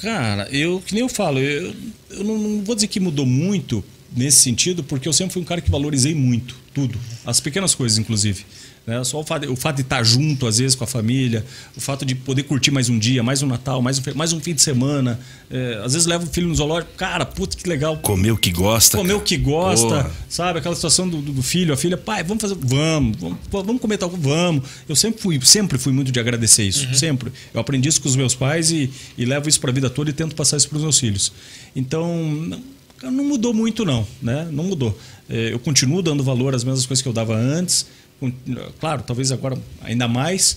Cara, eu, que nem eu falo, eu, eu não, não vou dizer que mudou muito nesse sentido, porque eu sempre fui um cara que valorizei muito tudo, as pequenas coisas, inclusive. Né? Só o fato, o fato de estar junto, às vezes, com a família, o fato de poder curtir mais um dia, mais um Natal, mais um, mais um fim de semana. É, às vezes leva o filho no zoológico, cara, puta que legal. Comer o que gosta. Comer o que gosta, Porra. sabe? Aquela situação do, do filho, a filha, pai, vamos fazer. Vamos, vamos, vamos comer tal, vamos. Eu sempre fui, sempre fui muito de agradecer isso, sempre. Eu aprendi isso com os meus pais e, e levo isso para a vida toda e tento passar isso para os meus filhos. Então, não, não mudou muito, não, né? Não mudou. É, eu continuo dando valor às mesmas coisas que eu dava antes. Claro, talvez agora ainda mais,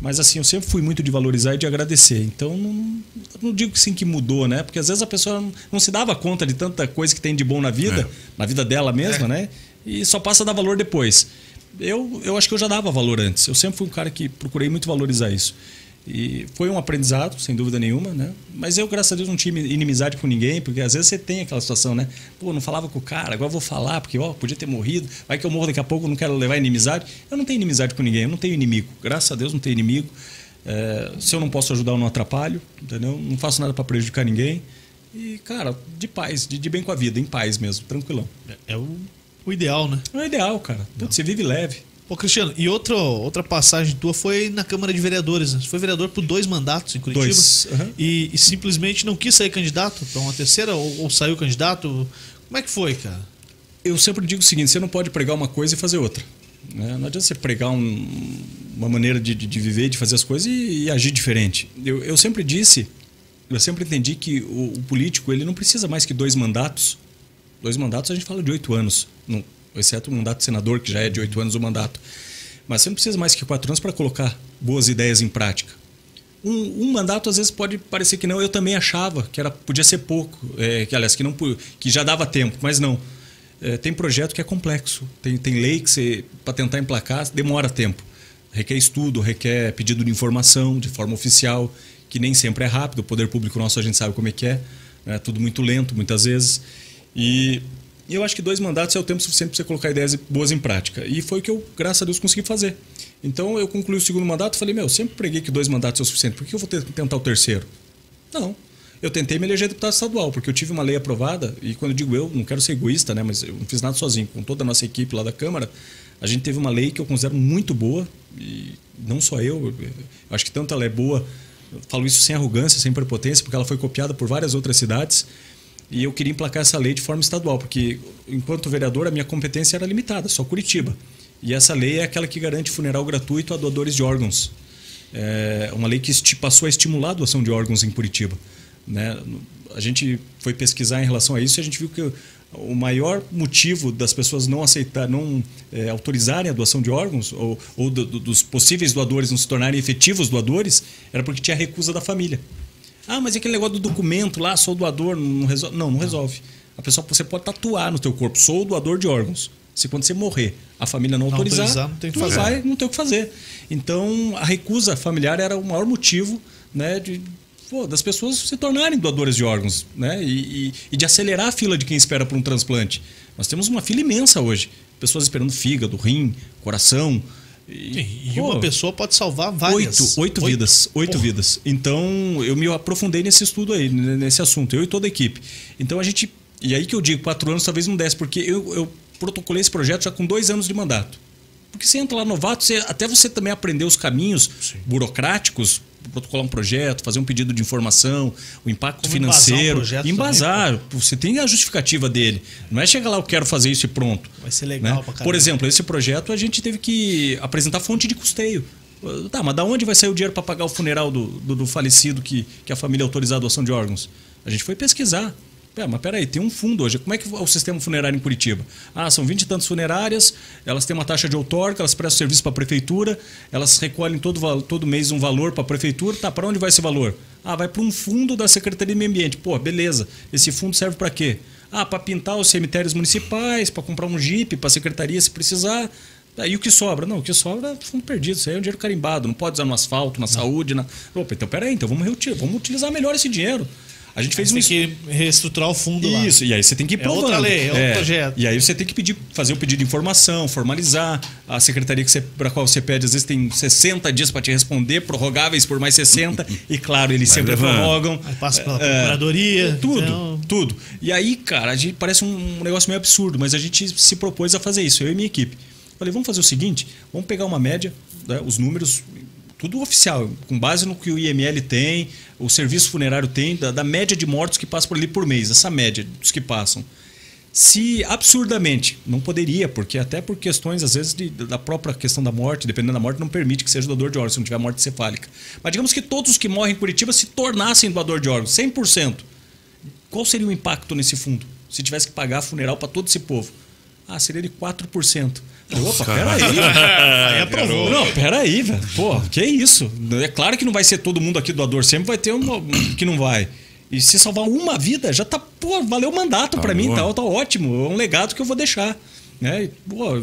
mas assim, eu sempre fui muito de valorizar e de agradecer. Então, não, não digo que sim que mudou, né? Porque às vezes a pessoa não, não se dava conta de tanta coisa que tem de bom na vida, É. na vida dela mesma, né? E só passa a dar valor depois. Eu, eu acho que eu já dava valor antes. Eu sempre fui um cara que procurei muito valorizar isso. E foi um aprendizado, sem dúvida nenhuma, né? Mas eu, graças a Deus, não tinha inimizade com ninguém, porque às vezes você tem aquela situação, né? Pô, não falava com o cara, agora vou falar, porque, ó, podia ter morrido, vai que eu morro daqui a pouco, não quero levar inimizade. Eu não tenho inimizade com ninguém, eu não tenho inimigo. Graças a Deus, não tenho inimigo. É, se eu não posso ajudar, eu não atrapalho, entendeu? Não faço nada para prejudicar ninguém. E, cara, de paz, de, de bem com a vida, em paz mesmo, tranquilão. É o, o ideal, né? É ideal, cara. Putz, você vive leve. Pô, Cristiano, e outra, outra passagem tua foi na Câmara de Vereadores, né? Você foi vereador por dois mandatos em Curitiba. Dois, aham. E, e simplesmente não quis sair candidato para uma terceira ou, ou saiu candidato. Como é que foi, cara? eu sempre digo o seguinte: você não pode pregar uma coisa e fazer outra. né? Não adianta você pregar um- uma maneira de, de- de viver, de fazer as coisas e, e agir diferente. Eu, eu sempre disse, eu sempre entendi que o, o político ele não precisa mais que dois mandatos. Dois mandatos a gente fala de oito anos, não- exceto o mandato de senador, que já é de oito anos o mandato. Mas você não precisa mais que quatro anos para colocar boas ideias em prática. Um, um mandato às vezes pode parecer que não. Eu também achava que era podia ser pouco, é, que aliás que não que já dava tempo, mas não. É, tem projeto que é complexo, tem, tem lei que para tentar emplacar demora tempo, requer estudo, requer pedido de informação de forma oficial, que nem sempre é rápido. O poder público nosso a gente sabe como é que é, é tudo muito lento muitas vezes. E eu acho que dois mandatos é o tempo suficiente para você colocar ideias boas em prática. E foi o que eu, graças a Deus, consegui fazer. Então eu concluí o segundo mandato e falei: Meu, sempre preguei que dois mandatos é o suficiente, por que eu vou tentar o terceiro? Não. Eu tentei me eleger deputado estadual, porque eu tive uma lei aprovada, e quando eu digo eu, não quero ser egoísta, né, mas eu não fiz nada sozinho. Com toda a nossa equipe lá da Câmara, a gente teve uma lei que eu considero muito boa, e não só eu, eu acho que tanto ela é boa, falo isso sem arrogância, sem prepotência, porque ela foi copiada por várias outras cidades, e eu queria emplacar essa lei de forma estadual, porque enquanto vereador a minha competência era limitada, só Curitiba. E essa lei é aquela que garante funeral gratuito a doadores de órgãos. É uma lei que passou a estimular a doação de órgãos em Curitiba. Né? A gente foi pesquisar em relação a isso e a gente viu que o maior motivo das pessoas não aceitar, não é, autorizarem a doação de órgãos ou, ou do- do- dos possíveis doadores não se tornarem efetivos doadores era porque tinha recusa da família. Ah, mas e aquele negócio do documento lá, sou doador, não resolve. Não, não resolve. A pessoa, você pode tatuar no teu corpo, sou doador de órgãos. Se quando você morrer, a família não, Não autorizar, autorizar, não tem o que fazer. vai, não tem o que fazer. Então, a recusa familiar era o maior motivo, né, de pô, das pessoas se tornarem doadores de órgãos, né, e, e- e de acelerar a fila de quem espera por um transplante. Nós temos uma fila imensa hoje, pessoas esperando fígado, rim, coração. E, pô, uma pessoa pode salvar várias. Oito, oito vidas. Oito Porra. vidas. Então, eu me aprofundei nesse estudo aí, nesse assunto, eu e toda a equipe. Então, a gente. E aí que eu digo, quatro anos talvez não desse, porque eu, eu protocolei esse projeto já com dois anos de mandato. Porque você entra lá novato, você, até você também aprender os caminhos burocráticos, protocolar um projeto, fazer um pedido de informação, o impacto Como embasar um financeiro. embasar. Você tem a justificativa dele. Não é chegar lá, eu quero fazer isso e pronto. Vai ser legal né? pra caramba. Por exemplo, esse projeto a gente teve que apresentar fonte de custeio. Tá, mas da onde vai sair o dinheiro para pagar o funeral do, do, do falecido que, que a família autorizou a doação de órgãos? A gente foi pesquisar. Pé, mas peraí, tem um fundo hoje. Como é que é o sistema funerário em Curitiba? Ah, são 20 e tantas funerárias, elas têm uma taxa de outorga, elas prestam serviço para a prefeitura, elas recolhem todo, todo mês um valor para a prefeitura. Tá, para onde vai esse valor? Ah, vai para um fundo da Secretaria de Meio Ambiente. Pô, beleza. Esse fundo serve para quê? Ah, para pintar os cemitérios municipais, para comprar um jipe para a secretaria se precisar. Aí o que sobra? Não, o que sobra é fundo perdido. Isso aí é um dinheiro carimbado. Não pode usar no asfalto, na saúde. Na... Opa, então peraí, então vamos, reuti- vamos utilizar melhor esse dinheiro. A gente fez um Tem que reestruturar o fundo lá. Isso, e aí você tem que ir É provando. outra lei, é outro projeto. E aí você tem que pedir, fazer o pedido de informação, formalizar. A secretaria que você, para qual você pede, às vezes tem 60 dias para te responder, prorrogáveis por mais 60. e claro, eles sempre levando. prorrogam. Aí passa pela É, procuradoria. tudo, então- tudo. E aí, cara, a gente parece um negócio meio absurdo, mas a gente se propôs a fazer isso, eu e minha equipe. Falei, vamos fazer o seguinte, vamos pegar uma média, né, os números, tudo oficial, com base no que o IML tem, o serviço funerário tem, da, da média de mortos que passam por ali por mês, essa média dos que passam. Se absurdamente, não poderia, porque até por questões, às vezes, de, da própria questão da morte, dependendo da morte, não permite que seja doador de órgãos, se não tiver morte cefálica. Mas digamos que todos os que morrem em Curitiba se tornassem doador de órgãos, 100%. Qual seria o impacto nesse fundo? Se tivesse que pagar funeral para todo esse povo? Ah, seria de 4%. Opa, peraí. <laughs> Aí aprovou. Não, peraí, velho. Pô, que isso? É claro que não vai ser todo mundo aqui doador, sempre vai ter um que não vai. E se salvar uma vida, já tá, pô, valeu o mandato Tá pra mim, tá, tá ótimo. É um legado que eu vou deixar. Né? E, pô,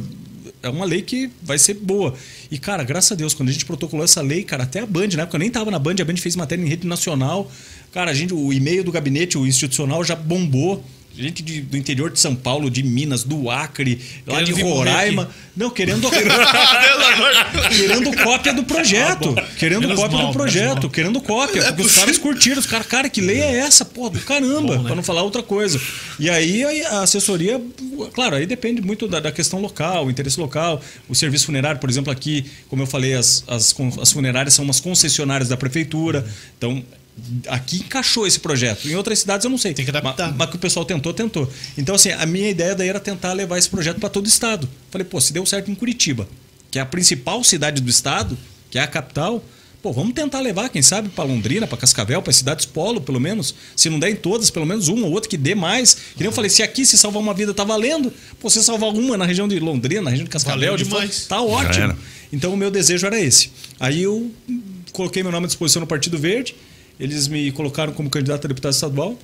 é uma lei que vai ser boa. E, cara, graças a Deus, quando a gente protocolou essa lei, cara, até a Band, na época eu nem tava na Band, a Band fez matéria em rede nacional. Cara, a gente, o e-mail do gabinete, o institucional, já bombou. Gente de- do interior de São Paulo, de Minas, do Acre, lá Querendo de Roraima. Não, querendo. <laughs> <laughs> querendo cópia do projeto. querendo Menos cópia mal, do projeto. Querendo cópia. Porque os caras curtiram. Os caras, cara, que lei é essa? Pô, do caramba. Bom, né? Pra não falar outra coisa. E aí a assessoria, claro, aí depende muito da, da questão local, o interesse local. O serviço funerário, por exemplo, aqui, como eu falei, as, as, as funerárias são umas concessionárias da prefeitura. Então. Aqui encaixou esse projeto. Em outras cidades eu não sei. Tem que adaptar. Mas, mas que o pessoal tentou, tentou. Então, assim, a minha ideia daí era tentar levar esse projeto para todo o estado. Falei, pô, se deu certo em Curitiba, que é a principal cidade do estado, que é a capital, pô, vamos tentar levar, quem sabe, para Londrina, para Cascavel, para cidades polo, pelo menos. Se não der em todas, pelo menos uma ou outra que dê mais. Que nem eu falei, se aqui se salvar uma vida tá valendo, pô, você salvar uma na região de Londrina, na região de Cascavel, Valeu de demais. Foz, tá ótimo. Então o meu desejo era esse. Aí eu coloquei meu nome à disposição no Partido Verde, eles me colocaram como candidato a deputado estadual.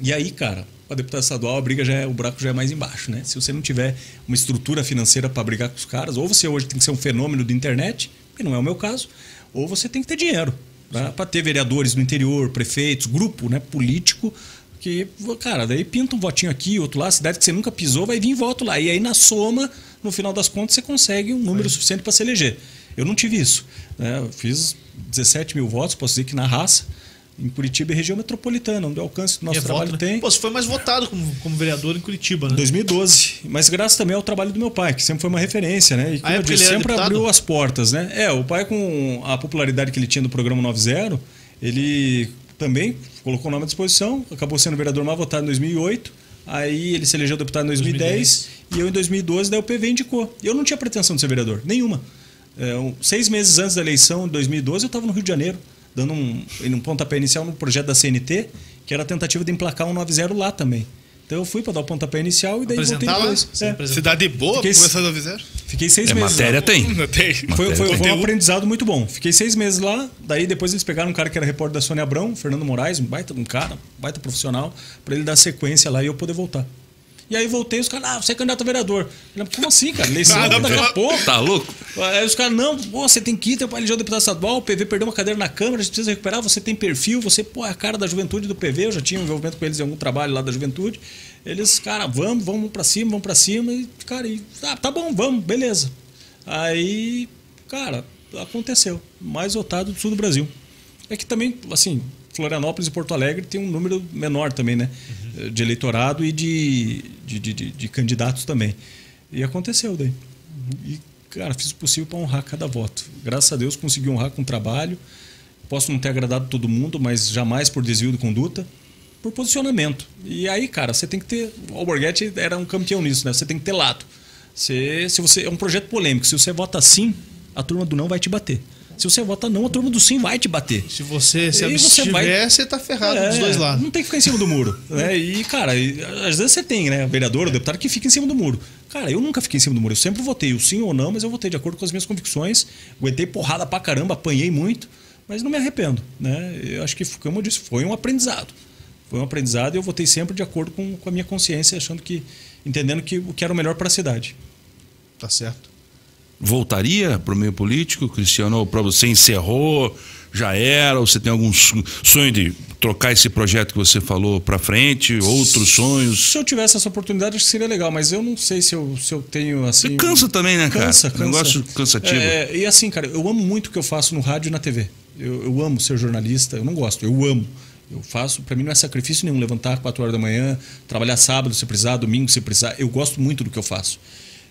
E aí, cara, para deputado estadual, a briga já é, o buraco já é mais embaixo, né? Se você não tiver uma estrutura financeira para brigar com os caras, ou você hoje tem que ser um fenômeno da internet, que não é o meu caso, ou você tem que ter dinheiro para ter vereadores no interior, prefeitos, grupo, né, político que, cara, daí pinta um votinho aqui, outro lá, cidade que você nunca pisou, vai vir voto lá. E aí na soma, no final das contas, você consegue um número suficiente para se eleger. Eu não tive isso. Né? Eu fiz 17 mil votos, posso dizer que na raça, em Curitiba e região metropolitana, onde o alcance do nosso é trabalho voto, né? tem. Pô, você foi mais votado como, como vereador em Curitiba, né? 2012. Mas graças também ao trabalho do meu pai, que sempre foi uma referência, né? E como Ah, é eu disse, sempre deputado? abriu as portas, né? É, o pai com a popularidade que ele tinha do programa 90, ele também colocou o nome à disposição, acabou sendo vereador mais votado em 2008. Aí ele se elegeu deputado em 2010, e eu em 2012, daí o PV indicou. Eu não tinha pretensão de ser vereador, nenhuma. É, um- seis meses antes da eleição, em 2012, eu estava no Rio de Janeiro, dando um, um pontapé inicial no projeto da CNT, que era a tentativa de emplacar um 90 lá também. Então eu fui para dar o pontapé inicial e daí voltei depois. Você É. Cidade boa, Fiquei- começando a avisar. Fiquei seis É meses. matéria lá. tem. Tem. Foi, foi- foi um aprendizado muito bom. Fiquei seis meses lá, daí depois eles pegaram um cara que era repórter da Sônia Abrão, Fernando Moraes, um baita um cara, um baita profissional, para ele dar sequência lá e eu poder voltar. E aí voltei, os caras, ah, você é candidato a vereador. Falei, Como assim, cara? Eleição Ah, daqui a pelo- pouco. Tá louco? Aí os caras, não, pô, você tem que ir, teu pai elegeu deputado estadual, o PV perdeu uma cadeira na Câmara, a gente precisa recuperar, você tem perfil, você, pô, é a cara da juventude do PV, eu já tinha um envolvimento com eles em algum trabalho lá da juventude. Eles, cara, vamos, vamos pra cima, vamos pra cima, e, cara, e, ah, tá bom, vamos, beleza. Aí, cara, aconteceu. Mais votado do sul do Brasil. É que também, assim, Florianópolis e Porto Alegre tem um número menor também, né? De eleitorado e de, de, de, de- candidatos também. E aconteceu daí. E, cara, fiz o possível para honrar cada voto. Graças a Deus consegui honrar com trabalho. Posso não ter agradado todo mundo, mas jamais por desvio de conduta, por posicionamento. E aí, cara, você tem que ter. O Alborguete era um campeão nisso, né? Você tem que ter lado. Você, se você é um projeto polêmico, se você vota sim, a turma do não vai te bater. Se você vota não, a turma do sim vai te bater. Se você se E você abstiver, vai- você tá ferrado É, dos dois lados. Não tem que ficar em cima do muro. <laughs> né? E, cara, às vezes você tem, né? O vereador, o deputado que fica em cima do muro. Cara, eu nunca fiquei em cima do muro. Eu sempre votei o sim ou não, mas eu votei de acordo com as minhas convicções. Aguentei porrada pra caramba, apanhei muito, mas não me arrependo. Né? Eu acho que, como eu disse, foi um aprendizado. Foi um aprendizado e eu votei sempre de acordo com, com a minha consciência, achando que. entendendo que o que era o melhor para a cidade. Tá certo. Voltaria para o meio político, Cristiano? Ou para você encerrou, já era? Ou você tem algum so- sonho de trocar esse projeto que você falou para frente? Outros sonhos? Se eu tivesse essa oportunidade, acho que seria legal, mas eu não sei se eu, se eu tenho assim. Você cansa também, né, cara? Cansa, cansa. negócio cansativo. É, e assim, cara, eu amo muito o que eu faço no rádio e na TV. Eu, eu amo ser jornalista, eu não gosto, eu amo. Eu faço, para mim não é sacrifício nenhum levantar 4 horas da manhã, trabalhar sábado se precisar, domingo se precisar. Eu gosto muito do que eu faço.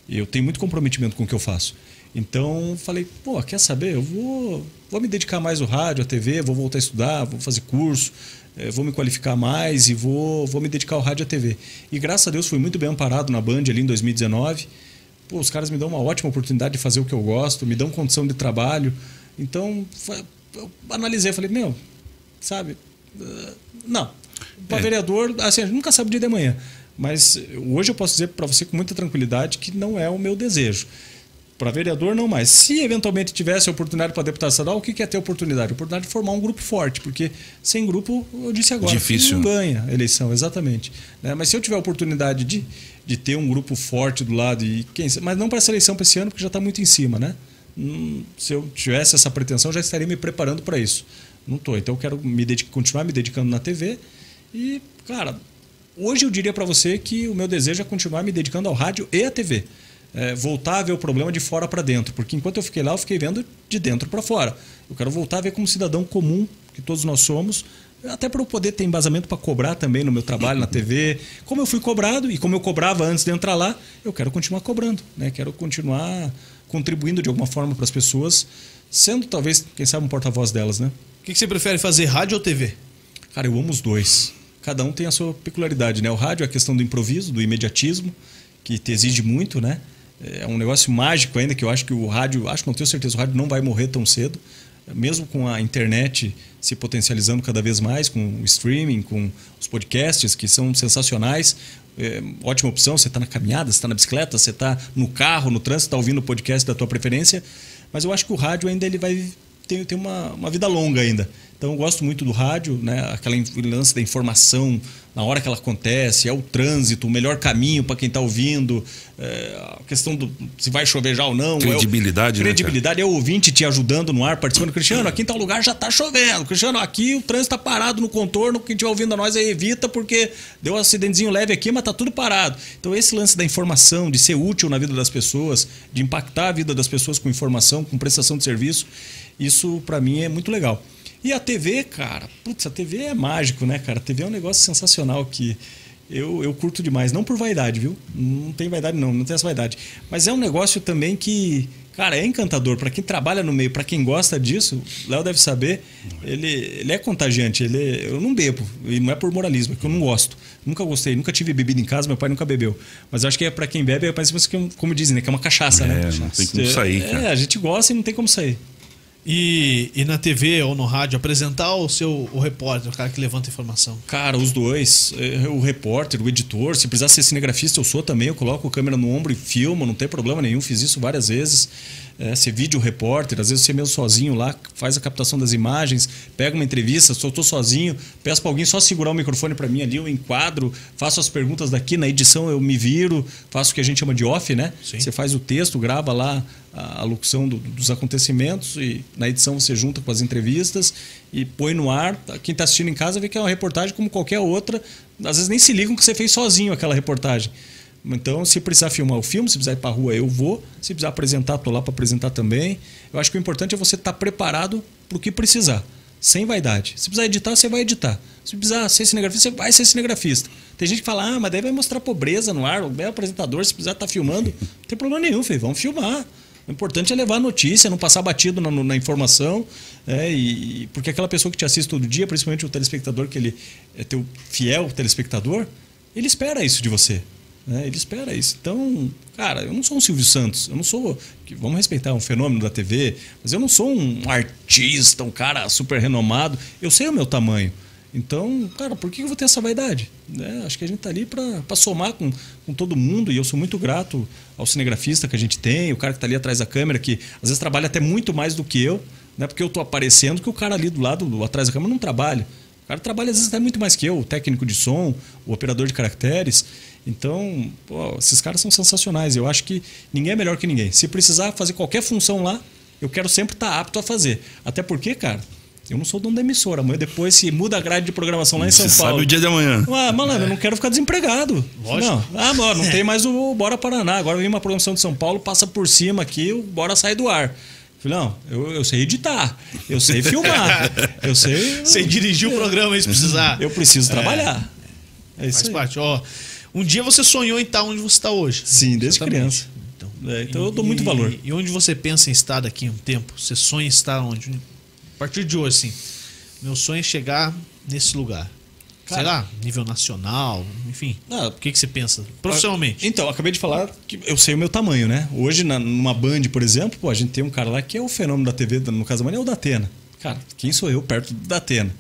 Eu tenho muito comprometimento com o que eu faço. Então falei, pô, quer saber? Eu vou, vou me dedicar mais ao rádio, à TV, vou voltar a estudar, vou fazer curso, eh, vou me qualificar mais e vou, vou me dedicar ao rádio e à TV. E graças a Deus fui muito bem amparado na Band ali em 2019. Pô, os caras me dão uma ótima oportunidade de fazer o que eu gosto, me dão condição de trabalho. Então eu analisei, falei, meu, sabe? Eh, não. Para É. vereador, assim, a gente nunca sabe o dia de amanhã. Mas hoje eu posso dizer para você com muita tranquilidade que não é o meu desejo. Para vereador, não mais. Se eventualmente tivesse a oportunidade para deputado estadual, o que que é ter oportunidade? A oportunidade de formar um grupo forte, porque sem grupo, eu disse agora, Difícil, não ganha a eleição, exatamente. Né? Mas se eu tiver a oportunidade de, de ter um grupo forte do lado, e quem, mas não para essa eleição para esse ano, porque já está muito em cima, né? Hum, se eu tivesse essa pretensão, já estaria me preparando para isso. Não estou. Então eu quero me dedicar, continuar me dedicando na TV. E, cara, hoje eu diria para você que o meu desejo é continuar me dedicando ao rádio e à TV. É, voltar a ver o problema de fora para dentro. Porque enquanto eu fiquei lá, eu fiquei vendo de dentro para fora. Eu quero voltar a ver como cidadão comum, que todos nós somos, até para eu poder ter embasamento para cobrar também no meu trabalho na TV. Como eu fui cobrado e como eu cobrava antes de entrar lá, eu quero continuar cobrando. Né? Quero continuar contribuindo de alguma forma para as pessoas, sendo talvez, quem sabe, um porta-voz delas. Né? O que, que você prefere fazer, rádio ou TV? Cara, eu amo os dois. Cada um tem a sua peculiaridade, né? O rádio é a questão do improviso, do imediatismo, que te exige muito, né? É um negócio mágico ainda que eu acho que o rádio, acho que não tenho certeza, o rádio não vai morrer tão cedo, mesmo com a internet se potencializando cada vez mais, com o streaming, com os podcasts que são sensacionais. É, ótima opção, você está na caminhada, você está na bicicleta, você está no carro, no trânsito, está ouvindo o podcast da tua preferência. Mas eu acho que o rádio ainda ele vai ter, ter uma, uma vida longa ainda. Então eu gosto muito do rádio, né? aquela lance da informação na hora que ela acontece, é o trânsito, o melhor caminho para quem está ouvindo, é, a questão do se vai chover já ou não. Credibilidade, é o, né, Credibilidade é o ouvinte te ajudando no ar, participando. Cristiano, aqui em tal lugar já está chovendo. Cristiano, aqui o trânsito está parado no contorno, quem estiver ouvindo a nós aí evita porque deu um acidentezinho leve aqui, mas tá tudo parado. Então esse lance da informação, de ser útil na vida das pessoas, de impactar a vida das pessoas com informação, com prestação de serviço, isso para mim é muito legal. E a TV, cara, putz, a TV é mágico, né, cara? A TV é um negócio sensacional que eu, eu curto demais. Não por vaidade, viu? Não tem vaidade, não, não tem essa vaidade. Mas é um negócio também que, cara, é encantador. Para quem trabalha no meio, para quem gosta disso, o Léo deve saber, ele, ele é contagiante. Ele, eu não bebo, e não é por moralismo, é que eu não gosto. Nunca gostei, nunca tive bebida em casa, meu pai nunca bebeu. Mas eu acho que é para quem bebe, é parece que, como dizem, né? Que é uma cachaça, É, né? não tem como sair, É, cara. a gente gosta e não tem como sair. E, e na TV ou no rádio, apresentar o seu o repórter, o cara que levanta informação. Cara, os dois. É, O repórter, o editor, se precisar ser cinegrafista, eu sou também. Eu coloco a câmera no ombro e filmo, não tem problema nenhum. Fiz isso várias vezes. É, ser vídeo repórter, às vezes você mesmo sozinho lá, faz a captação das imagens, pega uma entrevista, só estou sozinho, peço para alguém só segurar o microfone para mim ali, eu enquadro, faço as perguntas daqui, na edição eu me viro, faço o que a gente chama de off, né? Sim. Você faz o texto, grava lá a, a locução do- dos acontecimentos e na edição você junta com as entrevistas e põe no ar. Quem está assistindo em casa vê que é uma reportagem como qualquer outra. Às vezes nem se ligam que você fez sozinho aquela reportagem. Então, se precisar filmar o filme, se precisar ir para rua, eu vou. Se precisar apresentar, estou lá para apresentar também. Eu acho que o importante é você estar preparado para o que precisar, sem vaidade. Se precisar editar, você vai editar. Se precisar ser cinegrafista, você vai ser cinegrafista. Tem gente que fala, ah, mas daí vai mostrar pobreza no ar, o apresentador, se precisar estar filmando. Não tem problema nenhum, filho, vamos filmar. O importante é levar a notícia, não passar batido na, na informação. É, e, porque aquela pessoa que te assiste todo dia, principalmente o telespectador, que ele é teu fiel telespectador, ele espera isso de você. Né? Ele espera isso. Então, cara, eu não sou um Silvio Santos. Eu não sou. Vamos respeitar um fenômeno da TV, mas eu não sou um artista, um cara super renomado. Eu sei o meu tamanho. Então, cara, por que eu vou ter essa vaidade? Né? Acho que a gente tá ali para somar com, com todo mundo e eu sou muito grato ao cinegrafista que a gente tem, o cara que tá ali atrás da câmera, que às vezes trabalha até muito mais do que eu, né? porque eu tô aparecendo que o cara ali do lado, do- atrás da câmera, não trabalha. O cara trabalha às vezes até muito mais que eu, o técnico de som, o operador de caracteres. Então, pô, esses caras são sensacionais. Eu acho que ninguém é melhor que ninguém. Se precisar fazer qualquer função lá, eu quero sempre estar apto a fazer. Até porque, cara, eu não sou dono da emissora. Amanhã depois se muda a grade de programação lá em São Você Paulo. sabe o dia de amanhã. Ah, malandro, eu não quero ficar desempregado. Lógico. Não, ah, mano, não tem mais o Bora Paraná. Agora vem uma programação de São Paulo, passa por cima aqui, o Bora sai do ar. Não, eu, eu sei editar, eu sei filmar, eu sei. Você dirigiu o programa se precisar. Eu preciso trabalhar. É isso Faz aí. parte. Ó, um dia você sonhou em estar onde você está hoje. Sim, desde Exatamente. criança. É, então eu dou muito E- valor. E onde você pensa em estar daqui a um tempo? Você sonha em estar onde? A partir de hoje, assim, meu sonho é chegar nesse lugar. Sei Cara- lá, nível nacional, enfim. Ah, O que, que você pensa? Profissionalmente. Então, acabei de falar que eu sei o meu tamanho, né? Hoje, na, numa Band, por exemplo, pô, a gente tem um cara lá que é o fenômeno da TV, no caso da Mania, é o Datena. Cara, quem sou eu perto do Datena?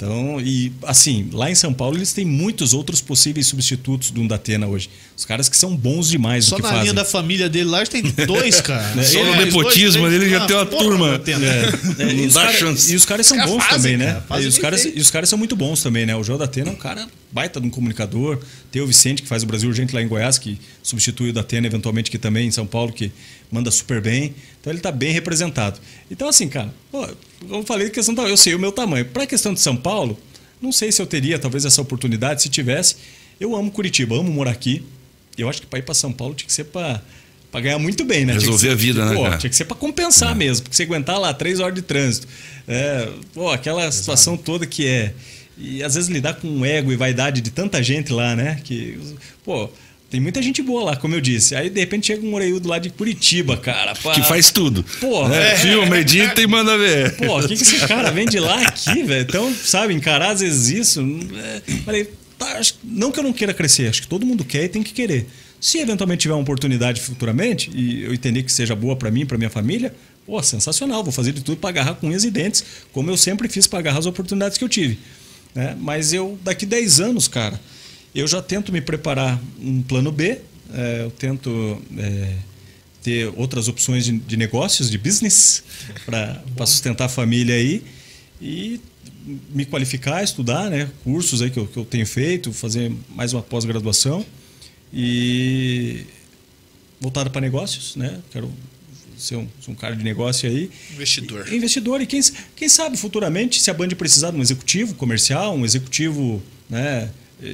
Então, e assim, lá em São Paulo eles têm muitos outros possíveis substitutos do Datena hoje. Os caras que são bons demais Só que na fazem. linha da família dele lá tem dois, <laughs> cara. Só no Ele, nepotismo dois, ali, ele já tem uma porra, turma. Datena. É, e, Não os dá cara- chance. e os caras são caras bons fazem, também, né? cara, E os, caras, e os caras são muito bons também, né? O João da Atena é um cara baita de um comunicador. Tem o Vicente, que faz o Brasil Urgente lá em Goiás, que substitui o da Atena eventualmente, que também em São Paulo, que manda super bem. Então ele tá bem representado. Então, assim, cara, pô, eu falei questão da. Eu sei o meu tamanho. Pra questão de São Paulo, não sei se eu teria talvez essa oportunidade. Se tivesse, eu amo Curitiba, amo morar aqui. Eu acho que para ir para São Paulo tinha que ser para para ganhar muito bem, né? Resolver ser- a vida, né, pô, cara? Tinha que ser para compensar mesmo, porque você aguentar lá três horas de trânsito, é, pô, aquela situação toda que é e às vezes lidar com o ego e vaidade de tanta gente lá, né? Que pô tem muita gente boa lá, como eu disse. Aí, de repente, chega um orelhudo lá de Curitiba, cara. pá. Que faz tudo. Porra, né? é. Filma, edita e manda ver. Pô, o que, que esse cara vem de lá aqui, velho? Então, sabe, encarar às vezes isso. é, falei, tá, não que eu não queira crescer, acho que todo mundo quer e tem que querer. Se eventualmente tiver uma oportunidade futuramente e eu entender que seja boa pra mim, pra minha família, pô, sensacional, vou fazer de tudo pra agarrar com unhas e dentes, como eu sempre fiz pra agarrar as oportunidades que eu tive. né? Mas eu, daqui 10 anos, cara, eu já tento me preparar um plano B, é, eu tento. é, ter outras opções de, de negócios, de business, <laughs> para sustentar a família aí e me qualificar, estudar, né? Cursos aí que eu, que eu tenho feito, fazer mais uma pós-graduação e voltado para negócios, né? Quero ser um, ser um cara de negócio aí. Investidor. E- investidor. E quem, quem sabe futuramente, se a Band precisar de um executivo comercial, um executivo né,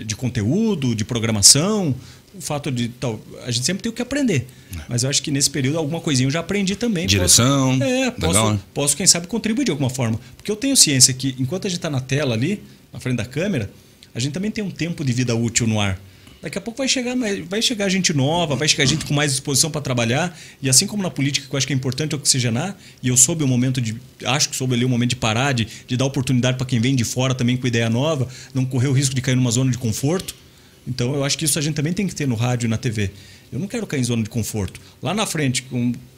de conteúdo, de programação, o fato de. Tal, a gente sempre tem o que aprender. Mas eu acho que nesse período alguma coisinha eu já aprendi também. Direção, Posso, é, legal, posso, né? posso, quem sabe, contribuir de alguma forma. Porque eu tenho ciência que, enquanto a gente está na tela ali, na frente da câmera, a gente também tem um tempo de vida útil no ar. Daqui a pouco vai chegar, vai chegar gente nova, vai chegar gente com mais disposição para trabalhar. E assim como na política, que eu acho que é importante oxigenar, e eu soube o momento de. Acho que soube ali o momento de parar, de, de dar oportunidade para quem vem de fora também com ideia nova, não correr o risco de cair numa zona de conforto. Então eu acho que isso a gente também tem que ter no rádio e na TV. Eu não quero cair em zona de conforto. Lá na frente,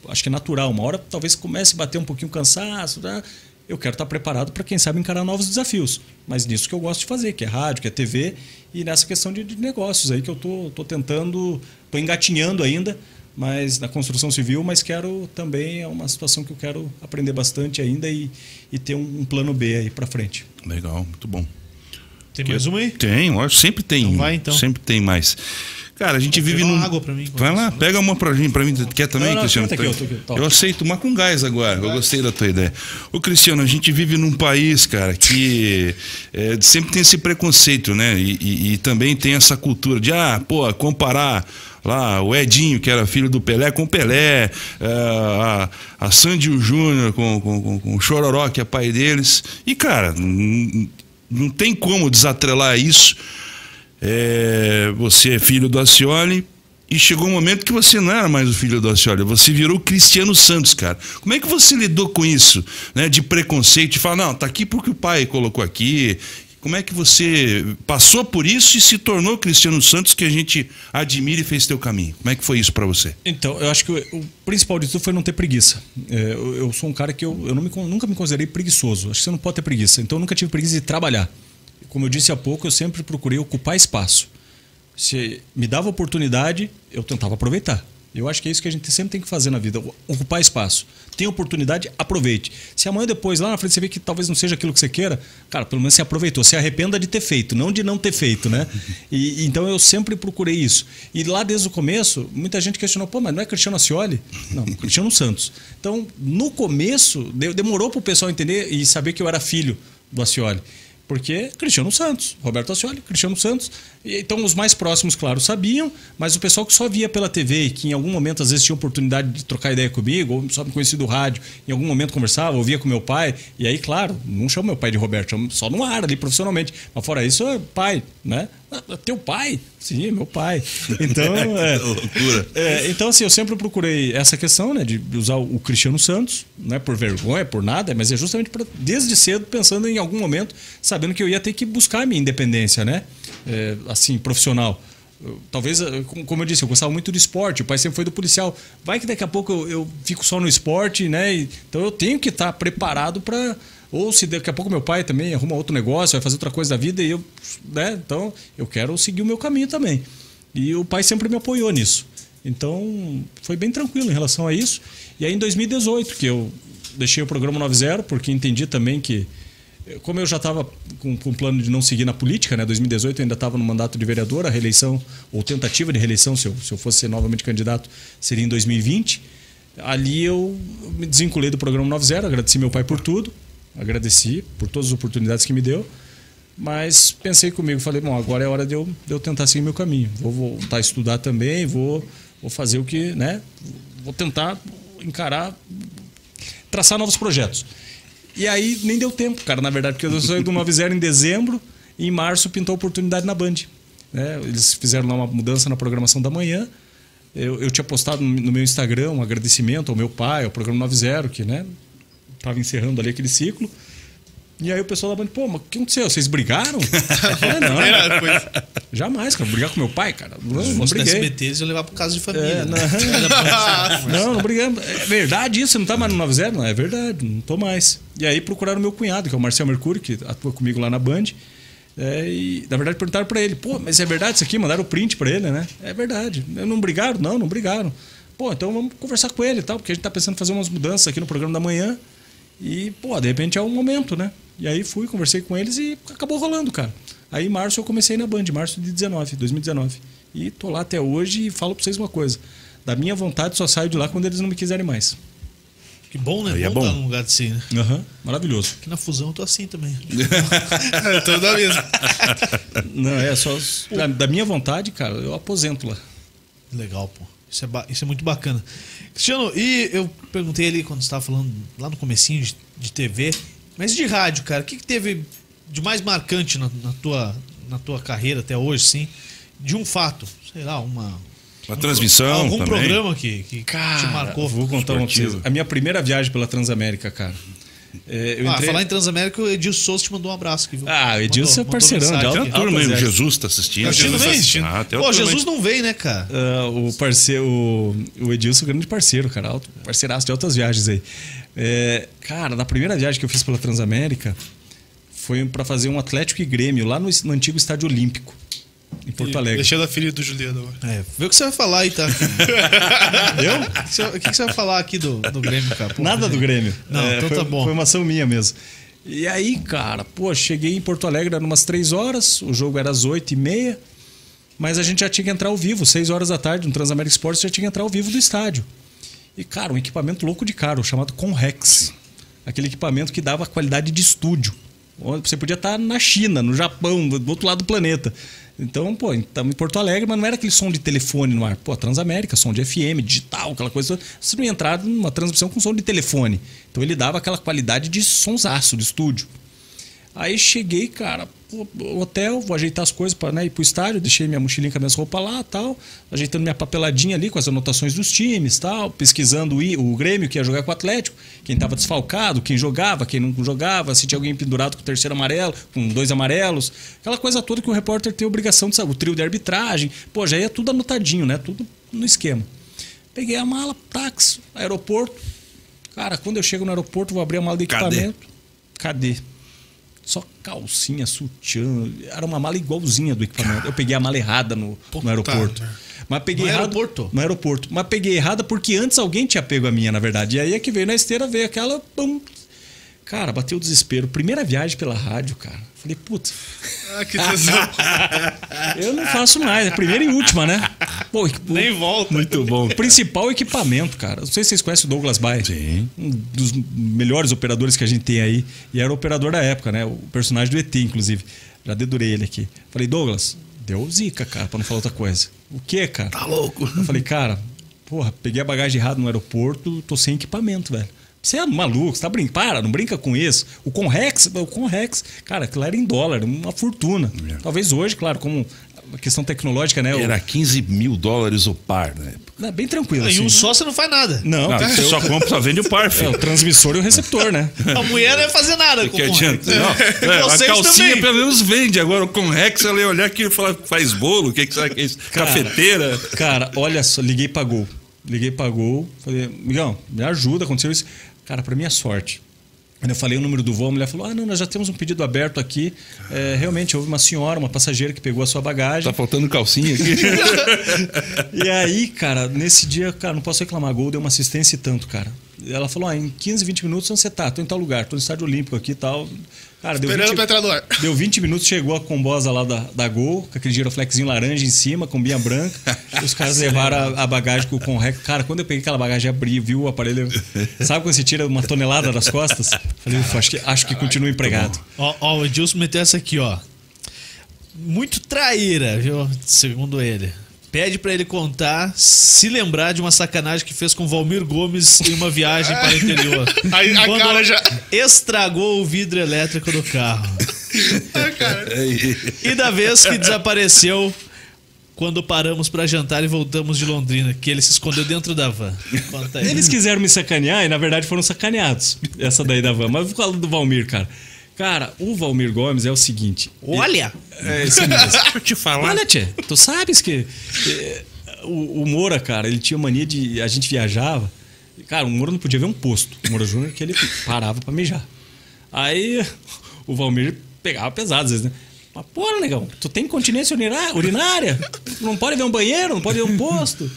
acho que é natural, uma hora talvez comece a bater um pouquinho cansaço. Tá? Eu quero estar preparado para, quem sabe, encarar novos desafios. Mas nisso que eu gosto de fazer, que é rádio, que é TV, e nessa questão de, de negócios aí que eu tô, tô tentando, tô engatinhando ainda, mas na construção civil, mas quero também, é uma situação que eu quero aprender bastante ainda e, e ter um, um plano B aí para frente. Legal, muito bom. Tem mais uma aí? Tem, lógico, sempre tem. Então vai, então. Sempre tem mais. Cara, a gente vive num. água pra mim, Vai lá, pega uma pra mim, pra mim. Quer também, Não, não, Cristiano? aqui, eu aqui, eu aceito, mas com gás agora. Eu gostei da tua ideia. Ô, Cristiano, a gente vive num país, cara, que é, sempre tem esse preconceito, né? E, e- e também tem essa cultura de, ah, pô, comparar lá o Edinho, que era filho do Pelé, com o Pelé, é, a, a Sandy Júnior com, com, com, com o Chororó, que é pai deles. E, cara, não, não tem como desatrelar isso. É, você é filho do Acioli e chegou um momento que você não era mais o filho do Acioli, você virou Cristiano Santos, cara. Como é que você lidou com isso, né? De preconceito, de falar, não, tá aqui porque o pai colocou aqui. Como é que você passou por isso e se tornou Cristiano Santos que a gente admira e fez teu caminho? Como é que foi isso pra você? Então, eu acho que o, principal tudo foi não ter preguiça. É, eu, eu sou um cara que eu, eu me nunca me considerei preguiçoso. Acho que você não pode ter preguiça. Então, eu nunca tive preguiça de trabalhar. Como eu disse há pouco, eu sempre procurei ocupar espaço. Se me dava oportunidade, eu tentava aproveitar. Eu acho que é isso que a gente sempre tem que fazer na vida, ocupar espaço. Tem oportunidade, aproveite. Se amanhã depois, lá na frente, você vê que talvez não seja aquilo que você queira, cara, pelo menos você aproveitou. Se arrependa de ter feito, não de não ter feito, né? E, então eu sempre procurei isso. E lá desde o começo, muita gente questionou, pô, mas não é Cristiano Ascioli? Não, Cristiano Santos. Então, no começo, de- demorou para o pessoal entender e saber que eu era filho do Ascioli. Porque Cristiano Santos, Roberto Ascioli, Cristiano Santos. Então, os mais próximos, claro, sabiam, mas o pessoal que só via pela TV e que em algum momento, às vezes, tinha oportunidade de trocar ideia comigo, ou só me conhecia do rádio, em algum momento conversava, ouvia com meu pai. E aí, claro, não chamo meu pai de Roberto, chamo só no ar ali profissionalmente. Mas fora isso, é pai, né? Teu pai? Sim, meu pai. Então, <laughs> é, loucura. é, então assim, eu sempre procurei essa questão, né, de usar o Cristiano Santos, não é por vergonha, por nada, mas é justamente pra, desde cedo pensando em algum momento, sabendo que eu ia ter que buscar a minha independência, né, É, assim, profissional. Eu- Talvez, eh, com- como eu disse, eu gostava muito do esporte, o pai sempre foi do policial. Vai que daqui a pouco eu, eu fico só no esporte, né? e- então eu tenho que estar preparado para ou se daqui a pouco meu pai também arruma outro negócio, vai fazer outra coisa da vida e eu, né? Então eu quero seguir o meu caminho também. E o pai sempre me apoiou nisso. Então foi bem tranquilo em relação a isso. E aí em 2018 que eu deixei o programa 90 porque entendi também que como eu já estava com, com o plano de não seguir na política, né? 2018 eu ainda estava no mandato de vereador, a reeleição ou tentativa de reeleição, se eu, se eu fosse novamente candidato, seria em 2020. Ali eu me desvinculei do programa 90, agradeci meu pai por tudo, agradeci por todas as oportunidades que me deu, mas pensei comigo, falei, bom, agora é hora de eu, de eu tentar seguir meu caminho. Vou voltar a estudar também, vou, vou fazer o que, né? Vou tentar encarar, traçar novos projetos. E aí nem deu tempo, cara, na verdade, porque eu saí do 90 em dezembro e em março pintou a oportunidade na Band. né? Eles fizeram lá uma mudança na programação da manhã. Eu, eu tinha postado no meu Instagram um agradecimento ao meu pai, ao programa 90, que né, tava encerrando ali aquele ciclo. E aí o pessoal da Band, pô, mas o que aconteceu? Vocês brigaram? Falei, não, <laughs> coisa. jamais, cara, brigar com meu pai, cara. Não, Se não fosse no briguei. SBT, eles iam levar pro caso de família. É, né? não. <laughs> Não, não brigamos. É verdade isso? Você não tá mais no 90? Não, é verdade, não tô mais. E aí procuraram meu cunhado, que é o Marcel Mercúrio, que atua comigo lá na Band. É, e na verdade perguntaram pra ele: pô, mas é verdade isso aqui? Mandaram o print pra ele, né? É verdade. Não brigaram? Não, não brigaram. Pô, então vamos conversar com ele e tal, porque a gente tá pensando em fazer umas mudanças aqui no programa da manhã. E, pô, de repente é um momento, né? E aí fui, conversei com eles e acabou rolando, cara. Aí em março eu comecei na Band, março de 19, 2019. E tô lá até hoje e falo pra vocês uma coisa. Da minha vontade só saio de lá quando eles não me quiserem mais. Que bom, né? Aí é bom bom. estar num lugar assim, né? Aham, maravilhoso. Aqui na fusão eu tô assim também. <laughs> Eu tô da mesma. Não, é só. Da, da minha vontade, cara, eu aposento lá. Legal, pô. Isso é, isso é muito bacana. Cristiano, e eu perguntei ali quando você estava falando lá no comecinho de, de TV, mas de rádio, cara, o que, que teve de mais marcante na, na tua, na tua carreira até hoje, sim? De um fato, sei lá, uma... Uma transmissão Algum também. programa que, que te marcou. Vou contar uma vocês. A minha primeira viagem pela Transamérica, cara. É, eu Ah, entrei... falar em Transamérica, o Edilson Souza te mandou um abraço aqui, viu? Ah, o Edilson é parceirão aqui. uma turma o. Jesus tá assistindo. Tá Jesus bem? assistindo. Ah, Pô, Jesus não vem, né, cara? Ah, o parceiro, o, Edilson, grande parceiro, cara, alto, parceiraço de altas viagens aí. É, cara, na primeira viagem que eu fiz pela Transamérica foi pra fazer um Atlético e Grêmio lá no, no antigo Estádio Olímpico, em Porto Alegre. Deixando a filha do Juliano agora. É, vê o que você vai falar aí, tá? <laughs> Eu? O que você- vai falar aqui do, do Grêmio, cara? Pô, Nada do Grêmio. Não, É, então foi, tá bom. Foi uma ação minha mesmo. E aí, cara, pô, cheguei em Porto Alegre, eram umas três horas, o jogo era às oito e meia, mas a gente já tinha que entrar ao vivo, seis horas da tarde, no Transamérica Sports já tinha que entrar ao vivo do estádio. E, cara, um equipamento louco de caro, chamado Conrex. Aquele equipamento que dava qualidade de estúdio. Onde Você podia estar na China, no Japão, do outro lado do planeta. Então, pô, estamos em Porto Alegre, mas não era aquele som de telefone no ar. Pô, Transamérica, som de FM, digital, aquela coisa. Você não ia entrar numa transmissão com som de telefone. Então ele dava aquela qualidade de sonsaço de estúdio. Aí cheguei, cara, hotel, vou ajeitar as coisas para né, ir pro estádio, deixei minha mochilinha com as minhas roupas lá tal, ajeitando minha papeladinha ali com as anotações dos times tal, pesquisando o, o Grêmio que ia jogar com o Atlético, quem estava desfalcado, quem jogava, quem não jogava, se tinha alguém pendurado com o terceiro amarelo, com dois amarelos, aquela coisa toda que o repórter tem obrigação de saber, o trio de arbitragem, pô, já ia tudo anotadinho, né? Tudo no esquema. Peguei a mala, táxi, aeroporto. Cara, quando eu chego no aeroporto, vou abrir a mala de Cadê? equipamento. Cadê? Só calcinha, sutiã. Era uma mala igualzinha do equipamento. Eu peguei a mala errada no, no aeroporto. Mas peguei No errado. aeroporto? No aeroporto. Mas peguei errada porque antes alguém tinha pego a minha, na verdade. E aí é que veio na esteira, veio aquela. Pum. Cara, bateu o desespero. Primeira viagem pela rádio, cara. Falei, putz, Ah, que tesão. <laughs> eu não faço mais. É primeira e última, né? Pô, Nem volta. Muito bom. Principal equipamento, cara. Não sei se vocês conhecem o Douglas Baia. Sim. Um dos melhores operadores que a gente tem aí. E era o operador da época, né? O personagem do ET, inclusive. Já dedurei ele aqui. Falei, Douglas, deu zica, cara, pra não falar outra coisa. O quê, cara? Tá louco. Eu falei, cara, porra, peguei a bagagem errada no aeroporto, tô sem equipamento, velho. Você é maluco, você tá brincando. Para, não brinca com isso. O Conrex, o Conrex, cara, aquilo era em dólar, uma fortuna. É. Talvez hoje, claro, como a questão tecnológica, né? o- Era 15 mil dólares o par na época. é bem tranquilo. Em assim, um né? só você não faz nada. Não, Não, que você só compra, só vende o par, <laughs> é, filho. o transmissor e o receptor, né? A mulher não ia fazer nada com Que o adianta? Conrex. Não, <laughs> é, a calcinha também. pelo menos vende. Agora o Conrex, ela ia olhar aqui e falar, faz bolo, o que, que será que é isso? Cara, Cafeteira. Cara, olha só, liguei pra Gol. Liguei pra Gol, falei, Migão, me ajuda, aconteceu isso. Cara, pra minha sorte. Quando eu falei o número do voo, a mulher falou: Ah, não, nós já temos um pedido aberto aqui. É, realmente, houve uma senhora, uma passageira que pegou a sua bagagem. Tá faltando calcinha aqui. <laughs> E aí, cara, nesse dia, cara, não posso reclamar. Gol deu uma assistência e tanto, cara. Ela falou: ah, em 15, 20 minutos onde você tá? Tô em tal lugar, tô no estádio olímpico aqui e tal. Cara, deu Esperando 20, pra entrar no ar. <laughs> Deu 20 minutos, chegou a combosa lá da, da Gol, com aquele giroflexinho laranja em cima, com binha branca. <laughs> Os caras levaram a, a bagagem com o Conrec. Cara, quando eu peguei aquela bagagem, abri, viu o aparelho. Sabe quando você tira uma tonelada das costas? Falei, "Ufa, acho que, acho que continua empregado. Ó, ó, o Edilson meteu essa aqui, ó. Muito traíra, viu? Segundo ele. Pede pra ele contar, se lembrar de uma sacanagem que fez com o Valmir Gomes em uma viagem para o <laughs> interior. Aí a Quando cara já. Estragou o vidro elétrico do carro. <laughs> Ah, cara. E da vez que desapareceu quando paramos pra jantar e voltamos de Londrina, que ele se escondeu dentro da van. Conta aí. Eles quiseram me sacanear e, na verdade, foram sacaneados. Essa daí da van. Mas falar do Valmir, cara. Cara, o Valmir Gomes é o seguinte. Olha! É isso mesmo. <laughs> Deixa eu te falar. Olha, Tchê, tu sabes que eh, o, o Moura, cara, ele tinha mania de. A gente viajava. e, Cara, o Moura não podia ver um posto. O Moura Júnior que ele parava pra mijar. Aí o Valmir pegava pesado às vezes, né? Mas, porra, negão, tu tem continência urinária? Tu não pode ver um banheiro, não pode ver um posto.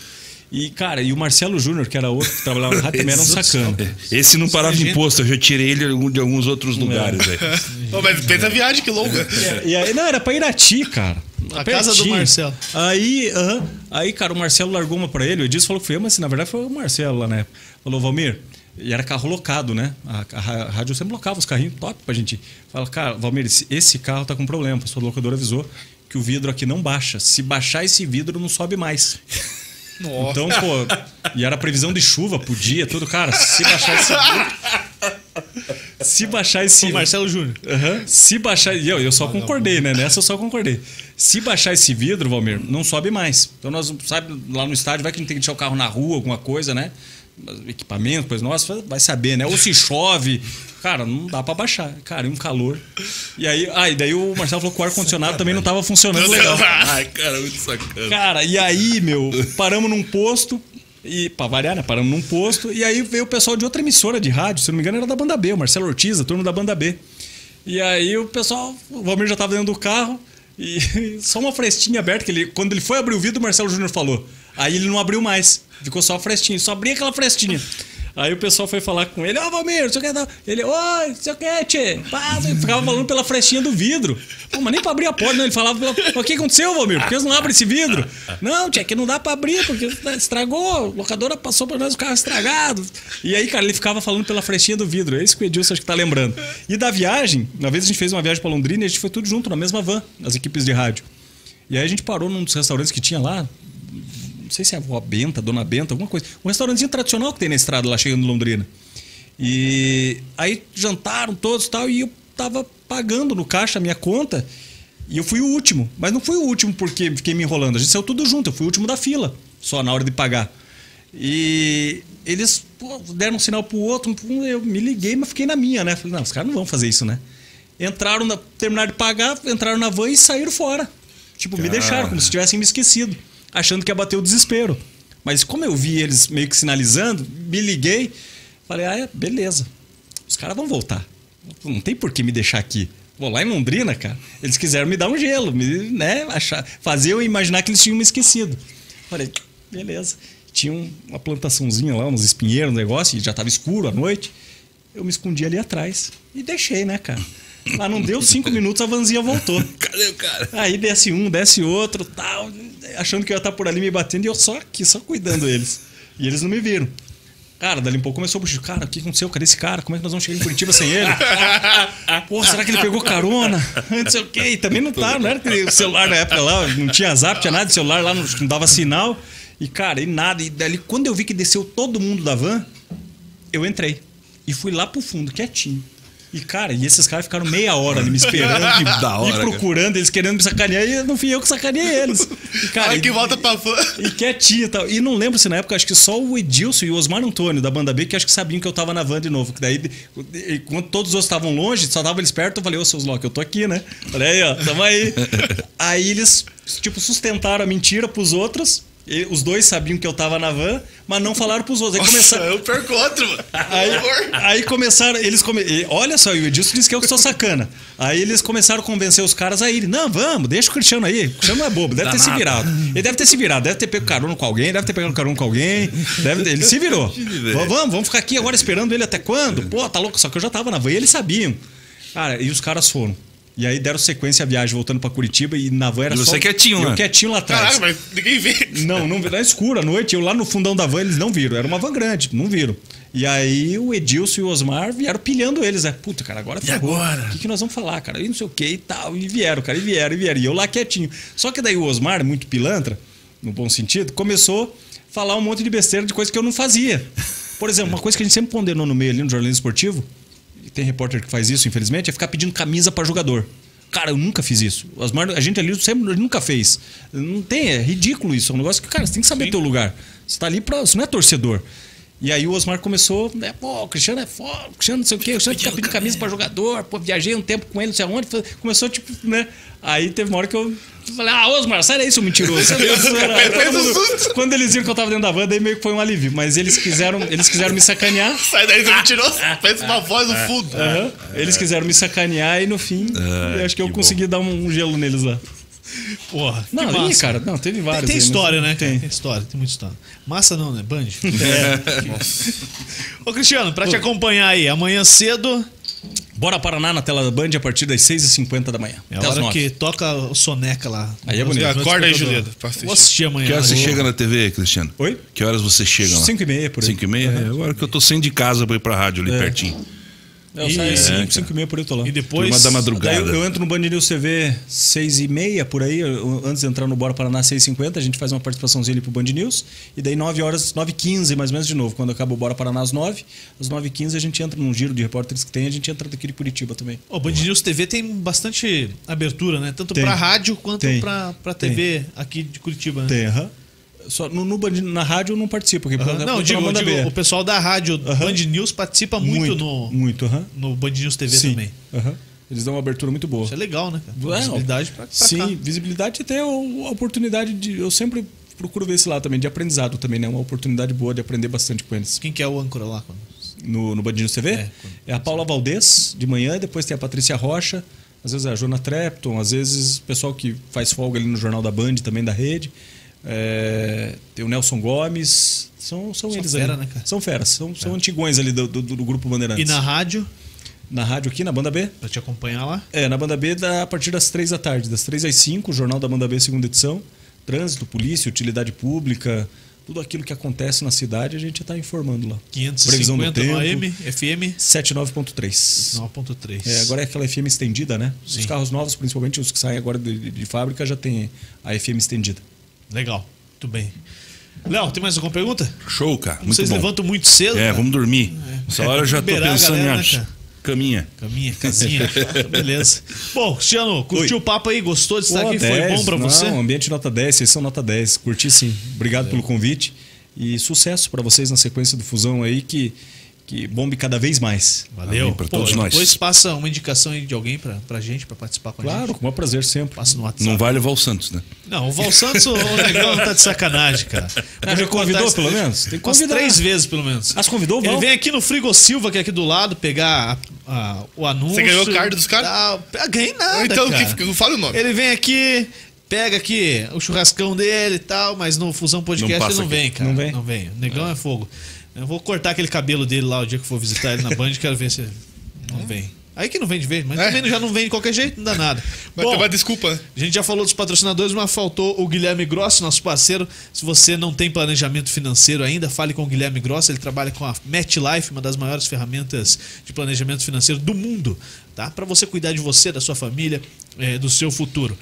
E, cara, e o Marcelo Júnior, que era outro que trabalhava no rádio, também era um <laughs> sacana. Esse não parava em imposto, eu já tirei ele de alguns outros É. lugares. aí. <laughs> Pô, mas pensa a viagem, que longa. E aí, não, era pra Irati, cara. A casa do. Marcelo. Aí, aham. aí, cara, o Marcelo largou uma pra ele. O Edilson falou que foi eu, mas na verdade foi o Marcelo lá na época. Falou, Valmir, e era carro locado, né? A, a a rádio sempre locava os carrinhos top pra gente. Fala, cara, Valmir, esse, esse carro tá com problema. A sua locadora avisou que o vidro aqui não baixa. Se baixar esse vidro, não sobe mais. Nossa. Então, pô, e era previsão de chuva, podia, tudo. Cara, se baixar esse vidro. Se baixar esse. O Marcelo Júnior. Aham. Se baixar. Eu, eu só concordei, né? Nessa eu só concordei. Se baixar esse vidro, Valmir, não sobe mais. Então nós, sabe, lá no estádio, vai que a gente tem que deixar o carro na rua, alguma coisa, né? Equipamento, coisa nossa, vai saber, né? Ou se chove. Cara, não dá pra baixar. Cara, e um calor. E aí, ah, e daí o Marcelo falou que o ar-condicionado também não tava funcionando legal. Ai, cara, muito sacana. Cara, e aí, meu, paramos num posto. E, pra variar, né? Paramos num posto. E aí veio o pessoal de outra emissora de rádio, se não me engano, era da banda B, o Marcelo Ortiz, a turma da banda B. E aí o pessoal, o Valmir já tava dentro do carro e <laughs> só uma frestinha aberta, que ele, quando ele foi abrir o vidro, o Marcelo Júnior falou. Aí ele não abriu mais, ficou só a frestinha, só abria aquela frestinha. Aí o pessoal foi falar com ele, ó, Valmir, não sei o que, ele, oi, não sei o que, tchê, pá, ficava falando pela frestinha do vidro. Pô, mas nem pra abrir a porta, não, ele falava, o que aconteceu, Valmir? Por que eles não abrem esse vidro? Não, tchê, que não dá pra abrir, porque estragou, a locadora passou pra nós o carro estragado. E aí, cara, ele ficava falando pela frestinha do vidro, é isso que o Edilson acho que tá lembrando. E da viagem, uma vez a gente fez uma viagem pra Londrina e a gente foi tudo junto, na mesma van, as equipes de rádio. E aí a gente parou num dos restaurantes que tinha lá, não sei se é a avó Benta, Dona Benta, alguma coisa. Um restaurantezinho tradicional que tem na estrada lá chegando em Londrina. E aí jantaram todos e tal, e eu tava pagando no caixa a minha conta. E eu fui o último. Mas não fui o último porque fiquei me enrolando. A gente saiu tudo junto, eu fui o último da fila, só na hora de pagar. E eles pô, deram um sinal pro outro, eu me liguei, mas fiquei na minha, né? Falei, não, os caras não vão fazer isso, né? Entraram, na, terminaram de pagar, entraram na van e saíram fora. Tipo, me deixaram, como se tivessem me esquecido, achando que ia bater o desespero. Mas como eu vi eles meio que sinalizando, me liguei, falei, ah, é, beleza. Os caras vão voltar. Não tem por que me deixar aqui. Vou lá em Londrina, cara. Eles quiseram me dar um gelo, me, né? Achar, fazer eu imaginar que eles tinham me esquecido. Falei, beleza. Tinha um- uma plantaçãozinha lá, uns espinheiros, um negócio, e já tava escuro à noite. Eu me escondi ali atrás. E deixei, né, cara? Lá não deu cinco minutos, a vanzinha voltou. <laughs> Cadê o cara? Aí desce um, desce outro, tal, achando que eu ia estar por ali me batendo e eu só aqui, só cuidando deles. E eles não me viram. Cara, dali um pouco começou a buchir. Cara, o que aconteceu? Cadê esse cara? Como é que nós vamos chegar em Curitiba sem ele? <laughs> Pô, será que ele pegou carona? <laughs> Não sei o quê. E também não tá, não era o celular na época lá, não tinha zap, tinha nada de celular lá, não, não dava sinal. E, cara, e nada. E dali, quando eu vi que desceu todo mundo da van, eu entrei. e fui lá pro fundo, quietinho. E, cara, e esses caras ficaram meia hora ali me esperando <laughs> da hora, e cara. procurando, eles querendo me sacanear, e não fui eu que sacaneei eles. E, cara, que e- volta pra fã. e quietinho e tal. E não lembro se na época, acho que só o Edilson e o Osmar Antônio da banda B, que acho que sabiam que eu tava na van de novo. Que daí, e- quando todos os outros estavam longe, só tava eles perto, eu falei, ô seus Loki, eu tô aqui, né? Falei, aí, ó, tamo aí. <laughs> aí eles, tipo, sustentaram a mentira pros outros. E os dois sabiam que eu tava na van, mas não falaram pros outros. Aí começaram. Eu perco outro, mano. Aí, aí começaram, eles come... Olha só, o Edilson disse que eu que sou sacana. Aí eles começaram a convencer os caras a irem. Não, vamos, deixa o Cristiano aí. O Cristiano não é bobo, deve ter se virado. Ele deve ter se virado, deve ter pego carona com alguém, deve ter pegado carona com alguém. Deve Ele se virou. <laughs> vamos, vamos ficar aqui agora esperando ele até quando? Pô, tá louco? Só que eu já tava na van e eles sabiam. Cara, e os caras foram. E aí deram sequência à viagem voltando pra Curitiba e na van era E você só. quietinho eu lá. quietinho lá atrás. Caraca, mas ninguém vê. Não, não era escuro à noite. Eu lá no fundão da van, eles não viram. Era uma van grande, não viram. E aí o Edilson e o Osmar vieram pilhando eles, né? Puta, cara, agora ferrou. agora? O que, que nós vamos falar, cara? E não sei o que e tal. E vieram, cara, e vieram, e vieram. E eu lá quietinho. Só que daí o Osmar, muito pilantra, no bom sentido, começou a falar um monte de besteira de coisa que eu não fazia. Por exemplo, uma coisa que a gente sempre ponderou no meio ali no jornalismo esportivo, e tem repórter que faz isso, infelizmente, é ficar pedindo camisa pra jogador. Cara, eu nunca fiz isso. Osmar, a gente ali sempre nunca fez. Não tem, é ridículo isso. É um negócio que, cara, você tem que saber teu lugar. Você tá ali pra. Você não é torcedor. E aí o Osmar começou, né, pô, o Cristiano é foda, o Cristiano não sei o quê, o Cristiano fica pedindo camisa pra jogador, pô, viajei um tempo com ele, não sei aonde. Começou, tipo, né? Aí teve uma hora que eu falei, ah, Osmar, sai daí, seu mentiroso. Mundo- Quando eles viram que eu tava dentro da van, daí meio que foi um alívio. Mas eles quiseram, eles quiseram me sacanear. Sai daí, seu mentiroso. Faz uma voz no fundo. Eles quiseram me sacanear e no fim, eu acho que eu que consegui dar um, um gelo neles lá. Porra. que Não, ih, massa. cara, não, teve Tem, vários. tem mas- história, né? Tem. Tem história, tem muita história. Massa não, né? Band. <laughs> Ô, Cristiano, pra te acompanhar aí, amanhã cedo Bora Paraná na tela da Band a partir das 6h50 da manhã. é a hora 9. que toca o soneca lá. Aí é bonito. Acorda aí. Julieta. Vou assistir amanhã. Que horas você chega na TV, Cristiano? Oi? Que horas você chega lá? 5 e meia por aí. 5 e meia? É, agora que eu tô saindo de casa pra ir pra rádio ali É. pertinho. É, eu saio E- 5, 5 e meia por aí eu tô lá. E depois. Turma da madrugada. Eu, eu entro no Band News TV 6 e meia por aí, eu- antes de entrar no Bora Paraná 6 e 50 a gente faz uma participaçãozinha ali pro Band News. E daí 9 horas, 9 e 15 mais ou menos de novo, quando acaba o Bora Paraná às 9. Às 9 e 15 a gente entra num giro de repórteres que tem, a gente entra daqui de Curitiba também. O Band News TV tem bastante abertura, né? Tanto Tem. pra rádio quanto Tem. pra, pra TV aqui de Curitiba, né? Tem, aham. Só no, no Band- na rádio eu não participo, porque Aham. por- Não, digo, o pessoal da rádio Band News participa muito, no, Muito, aham. no Band News TV Sim. também. Eles dão uma abertura muito boa. Isso é legal, né, cara? É, Visibilidade pra, pra Sim, cá. visibilidade e até a oportunidade de. Eu sempre procuro ver esse lado também, de aprendizado também, né? Uma oportunidade boa de aprender bastante com eles. Quem que é o âncora lá? No, no Band News TV? É, É, a Paula Valdez, de manhã, depois tem a Patrícia Rocha, às vezes é a Jona Trepton, às vezes o pessoal que faz folga ali no Jornal da Band, também da rede. É, tem o Nelson Gomes. São, são, São eles fera, ali. né, cara? São feras, são, são antigões ali do, do, do grupo Bandeirantes. E na rádio, na rádio aqui, na Banda B? pra te acompanhar lá. É, na Banda B da, a partir das três da tarde, das três às cinco, o Jornal da Banda B, segunda edição. Trânsito, polícia, utilidade pública, tudo aquilo que acontece na cidade a gente está informando lá. Previsão do 550 no tempo. AM, FM 79.3. 9.3. É, agora é aquela FM estendida, né? Sim. Os carros novos, principalmente os que saem agora de, de- de fábrica, já tem a FM estendida. Legal, muito bem. Léo, tem mais alguma pergunta? Show, cara. Muito Vocês bom. levantam muito cedo. É, cara. vamos dormir. Essa hora eu já tô pensando galera, né, em ach- caminha. Caminha, casinha. Beleza. Bom, Cristiano, curtiu o papo aí? Gostou de estar Pô, aqui? Foi 10, bom pra não, você? ambiente nota 10, vocês são nota 10. Curti sim. Obrigado pelo convite. E sucesso para vocês na sequência do Fusão aí, que, que bombe cada vez mais. Valeu. Pô, todos nós. Depois passa uma indicação aí de alguém pra, pra gente, pra participar com a Claro, gente. com o maior prazer sempre. Passa no WhatsApp. Não vai levar o Santos, né? Não, o Val Santos, o <laughs> Negão tá de sacanagem, cara. Ah, já convidou, pelo menos? Tem que Umas convidar. três vezes, pelo menos. Ah, você convidou o Ele Val? vem aqui no Frigo Silva, que é aqui do lado, pegar a- a- o anúncio. Você ganhou o card dos caras? Ah, ganhei nada, então, cara. que, não fala o nome. Ele vem aqui, pega aqui o churrascão dele e tal, mas no Fusão Podcast Não ele passa não aqui. vem, cara. Não vem? Não vem. O negão é. fogo. Eu vou cortar aquele cabelo dele lá o dia que for visitar ele na Band, quero ver se não vem. Aí que não vem de vez, mas É. também já não vem de qualquer jeito, não dá nada. <laughs> Mas Bom, uma desculpa. a gente já falou dos patrocinadores, mas faltou o Guilherme Gross, nosso parceiro. Se você não tem planejamento financeiro ainda, fale com o Guilherme Gross. Ele trabalha com a MetLife, uma das maiores ferramentas de planejamento financeiro do mundo, tá? Para você cuidar de você, da sua família, eh, do seu futuro.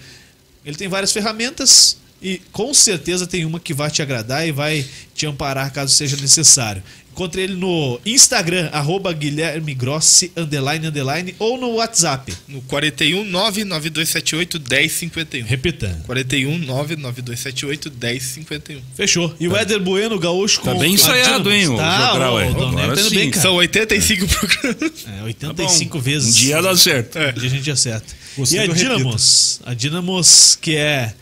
Ele tem várias ferramentas. E com certeza tem uma que vai te agradar e vai te amparar caso seja necessário. Encontre ele no Instagram, arroba Guilherme Grossi, underline, underline, ou no WhatsApp. No 41 99278 1051. Repita. 41 99278 1051. Fechou. E o Éder Bueno, gaúcho Tá com bem ensaiado, hein, o Tá, Jogral, o, é. Agora tá bem, cara. São 85 programas. É, 85 Tá vezes. Um dia dá certo. Um dia a gente acerta. Gostei e a. Dinamos, a Dinamos, que é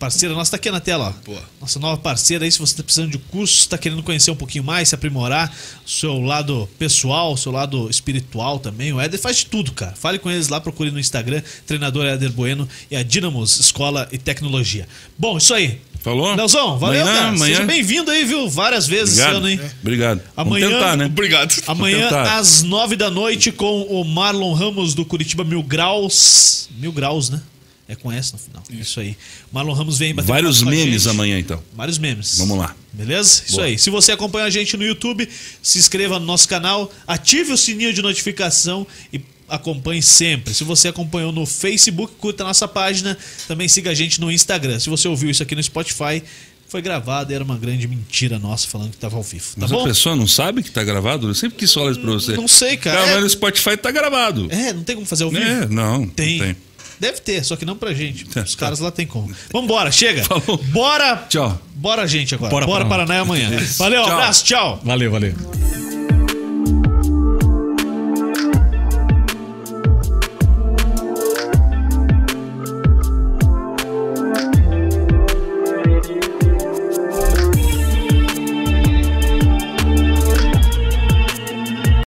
parceira nossa, tá aqui na tela, ó. Boa. Nossa nova parceira aí, se você tá precisando de curso, tá querendo conhecer um pouquinho mais, se aprimorar, seu lado pessoal, seu lado espiritual também. O Éder faz de tudo, cara. Fale com eles lá, procure no Instagram, treinador Éder Bueno e a Dinamos Escola e Tecnologia. Bom, isso aí. Falou? Leozão, valeu, Amanhã, cara. amanhã. Seja bem-vindo aí, viu? Várias vezes esse Obrigado. ano, hein? Obrigado. Amanhã- Vamos tentar, né? Obrigado. Amanhã, às nove da noite, com o Marlon Ramos do Curitiba Mil Graus. Mil Graus, né? É com S no final. Isso aí. Marlon Ramos vem bater Vários papo com a memes gente. amanhã, então. Vários memes. Vamos lá. Beleza? Isso Boa. aí. Se você acompanha a gente no YouTube, se inscreva no nosso canal, ative o sininho de notificação e acompanhe sempre. Se você acompanhou no Facebook, curta a nossa página. Também siga a gente no Instagram. Se você ouviu isso aqui no Spotify, foi gravado e era uma grande mentira nossa falando que estava ao vivo. Tá Mas bom? a pessoa não sabe que tá gravado? Eu sempre quis falar isso pra você. Não sei, cara. Gravando É- no Spotify tá gravado. É, não tem como fazer ao vivo? É, não. Tem. não tem. Deve ter, só que não pra gente. <laughs> Os caras lá tem como. Vambora, chega. Falou. Bora. Tchau. Bora, gente, agora. Bora, Bora, Paraná. Paraná amanhã. <laughs> Valeu, Tchau. abraço, tchau. Valeu, valeu.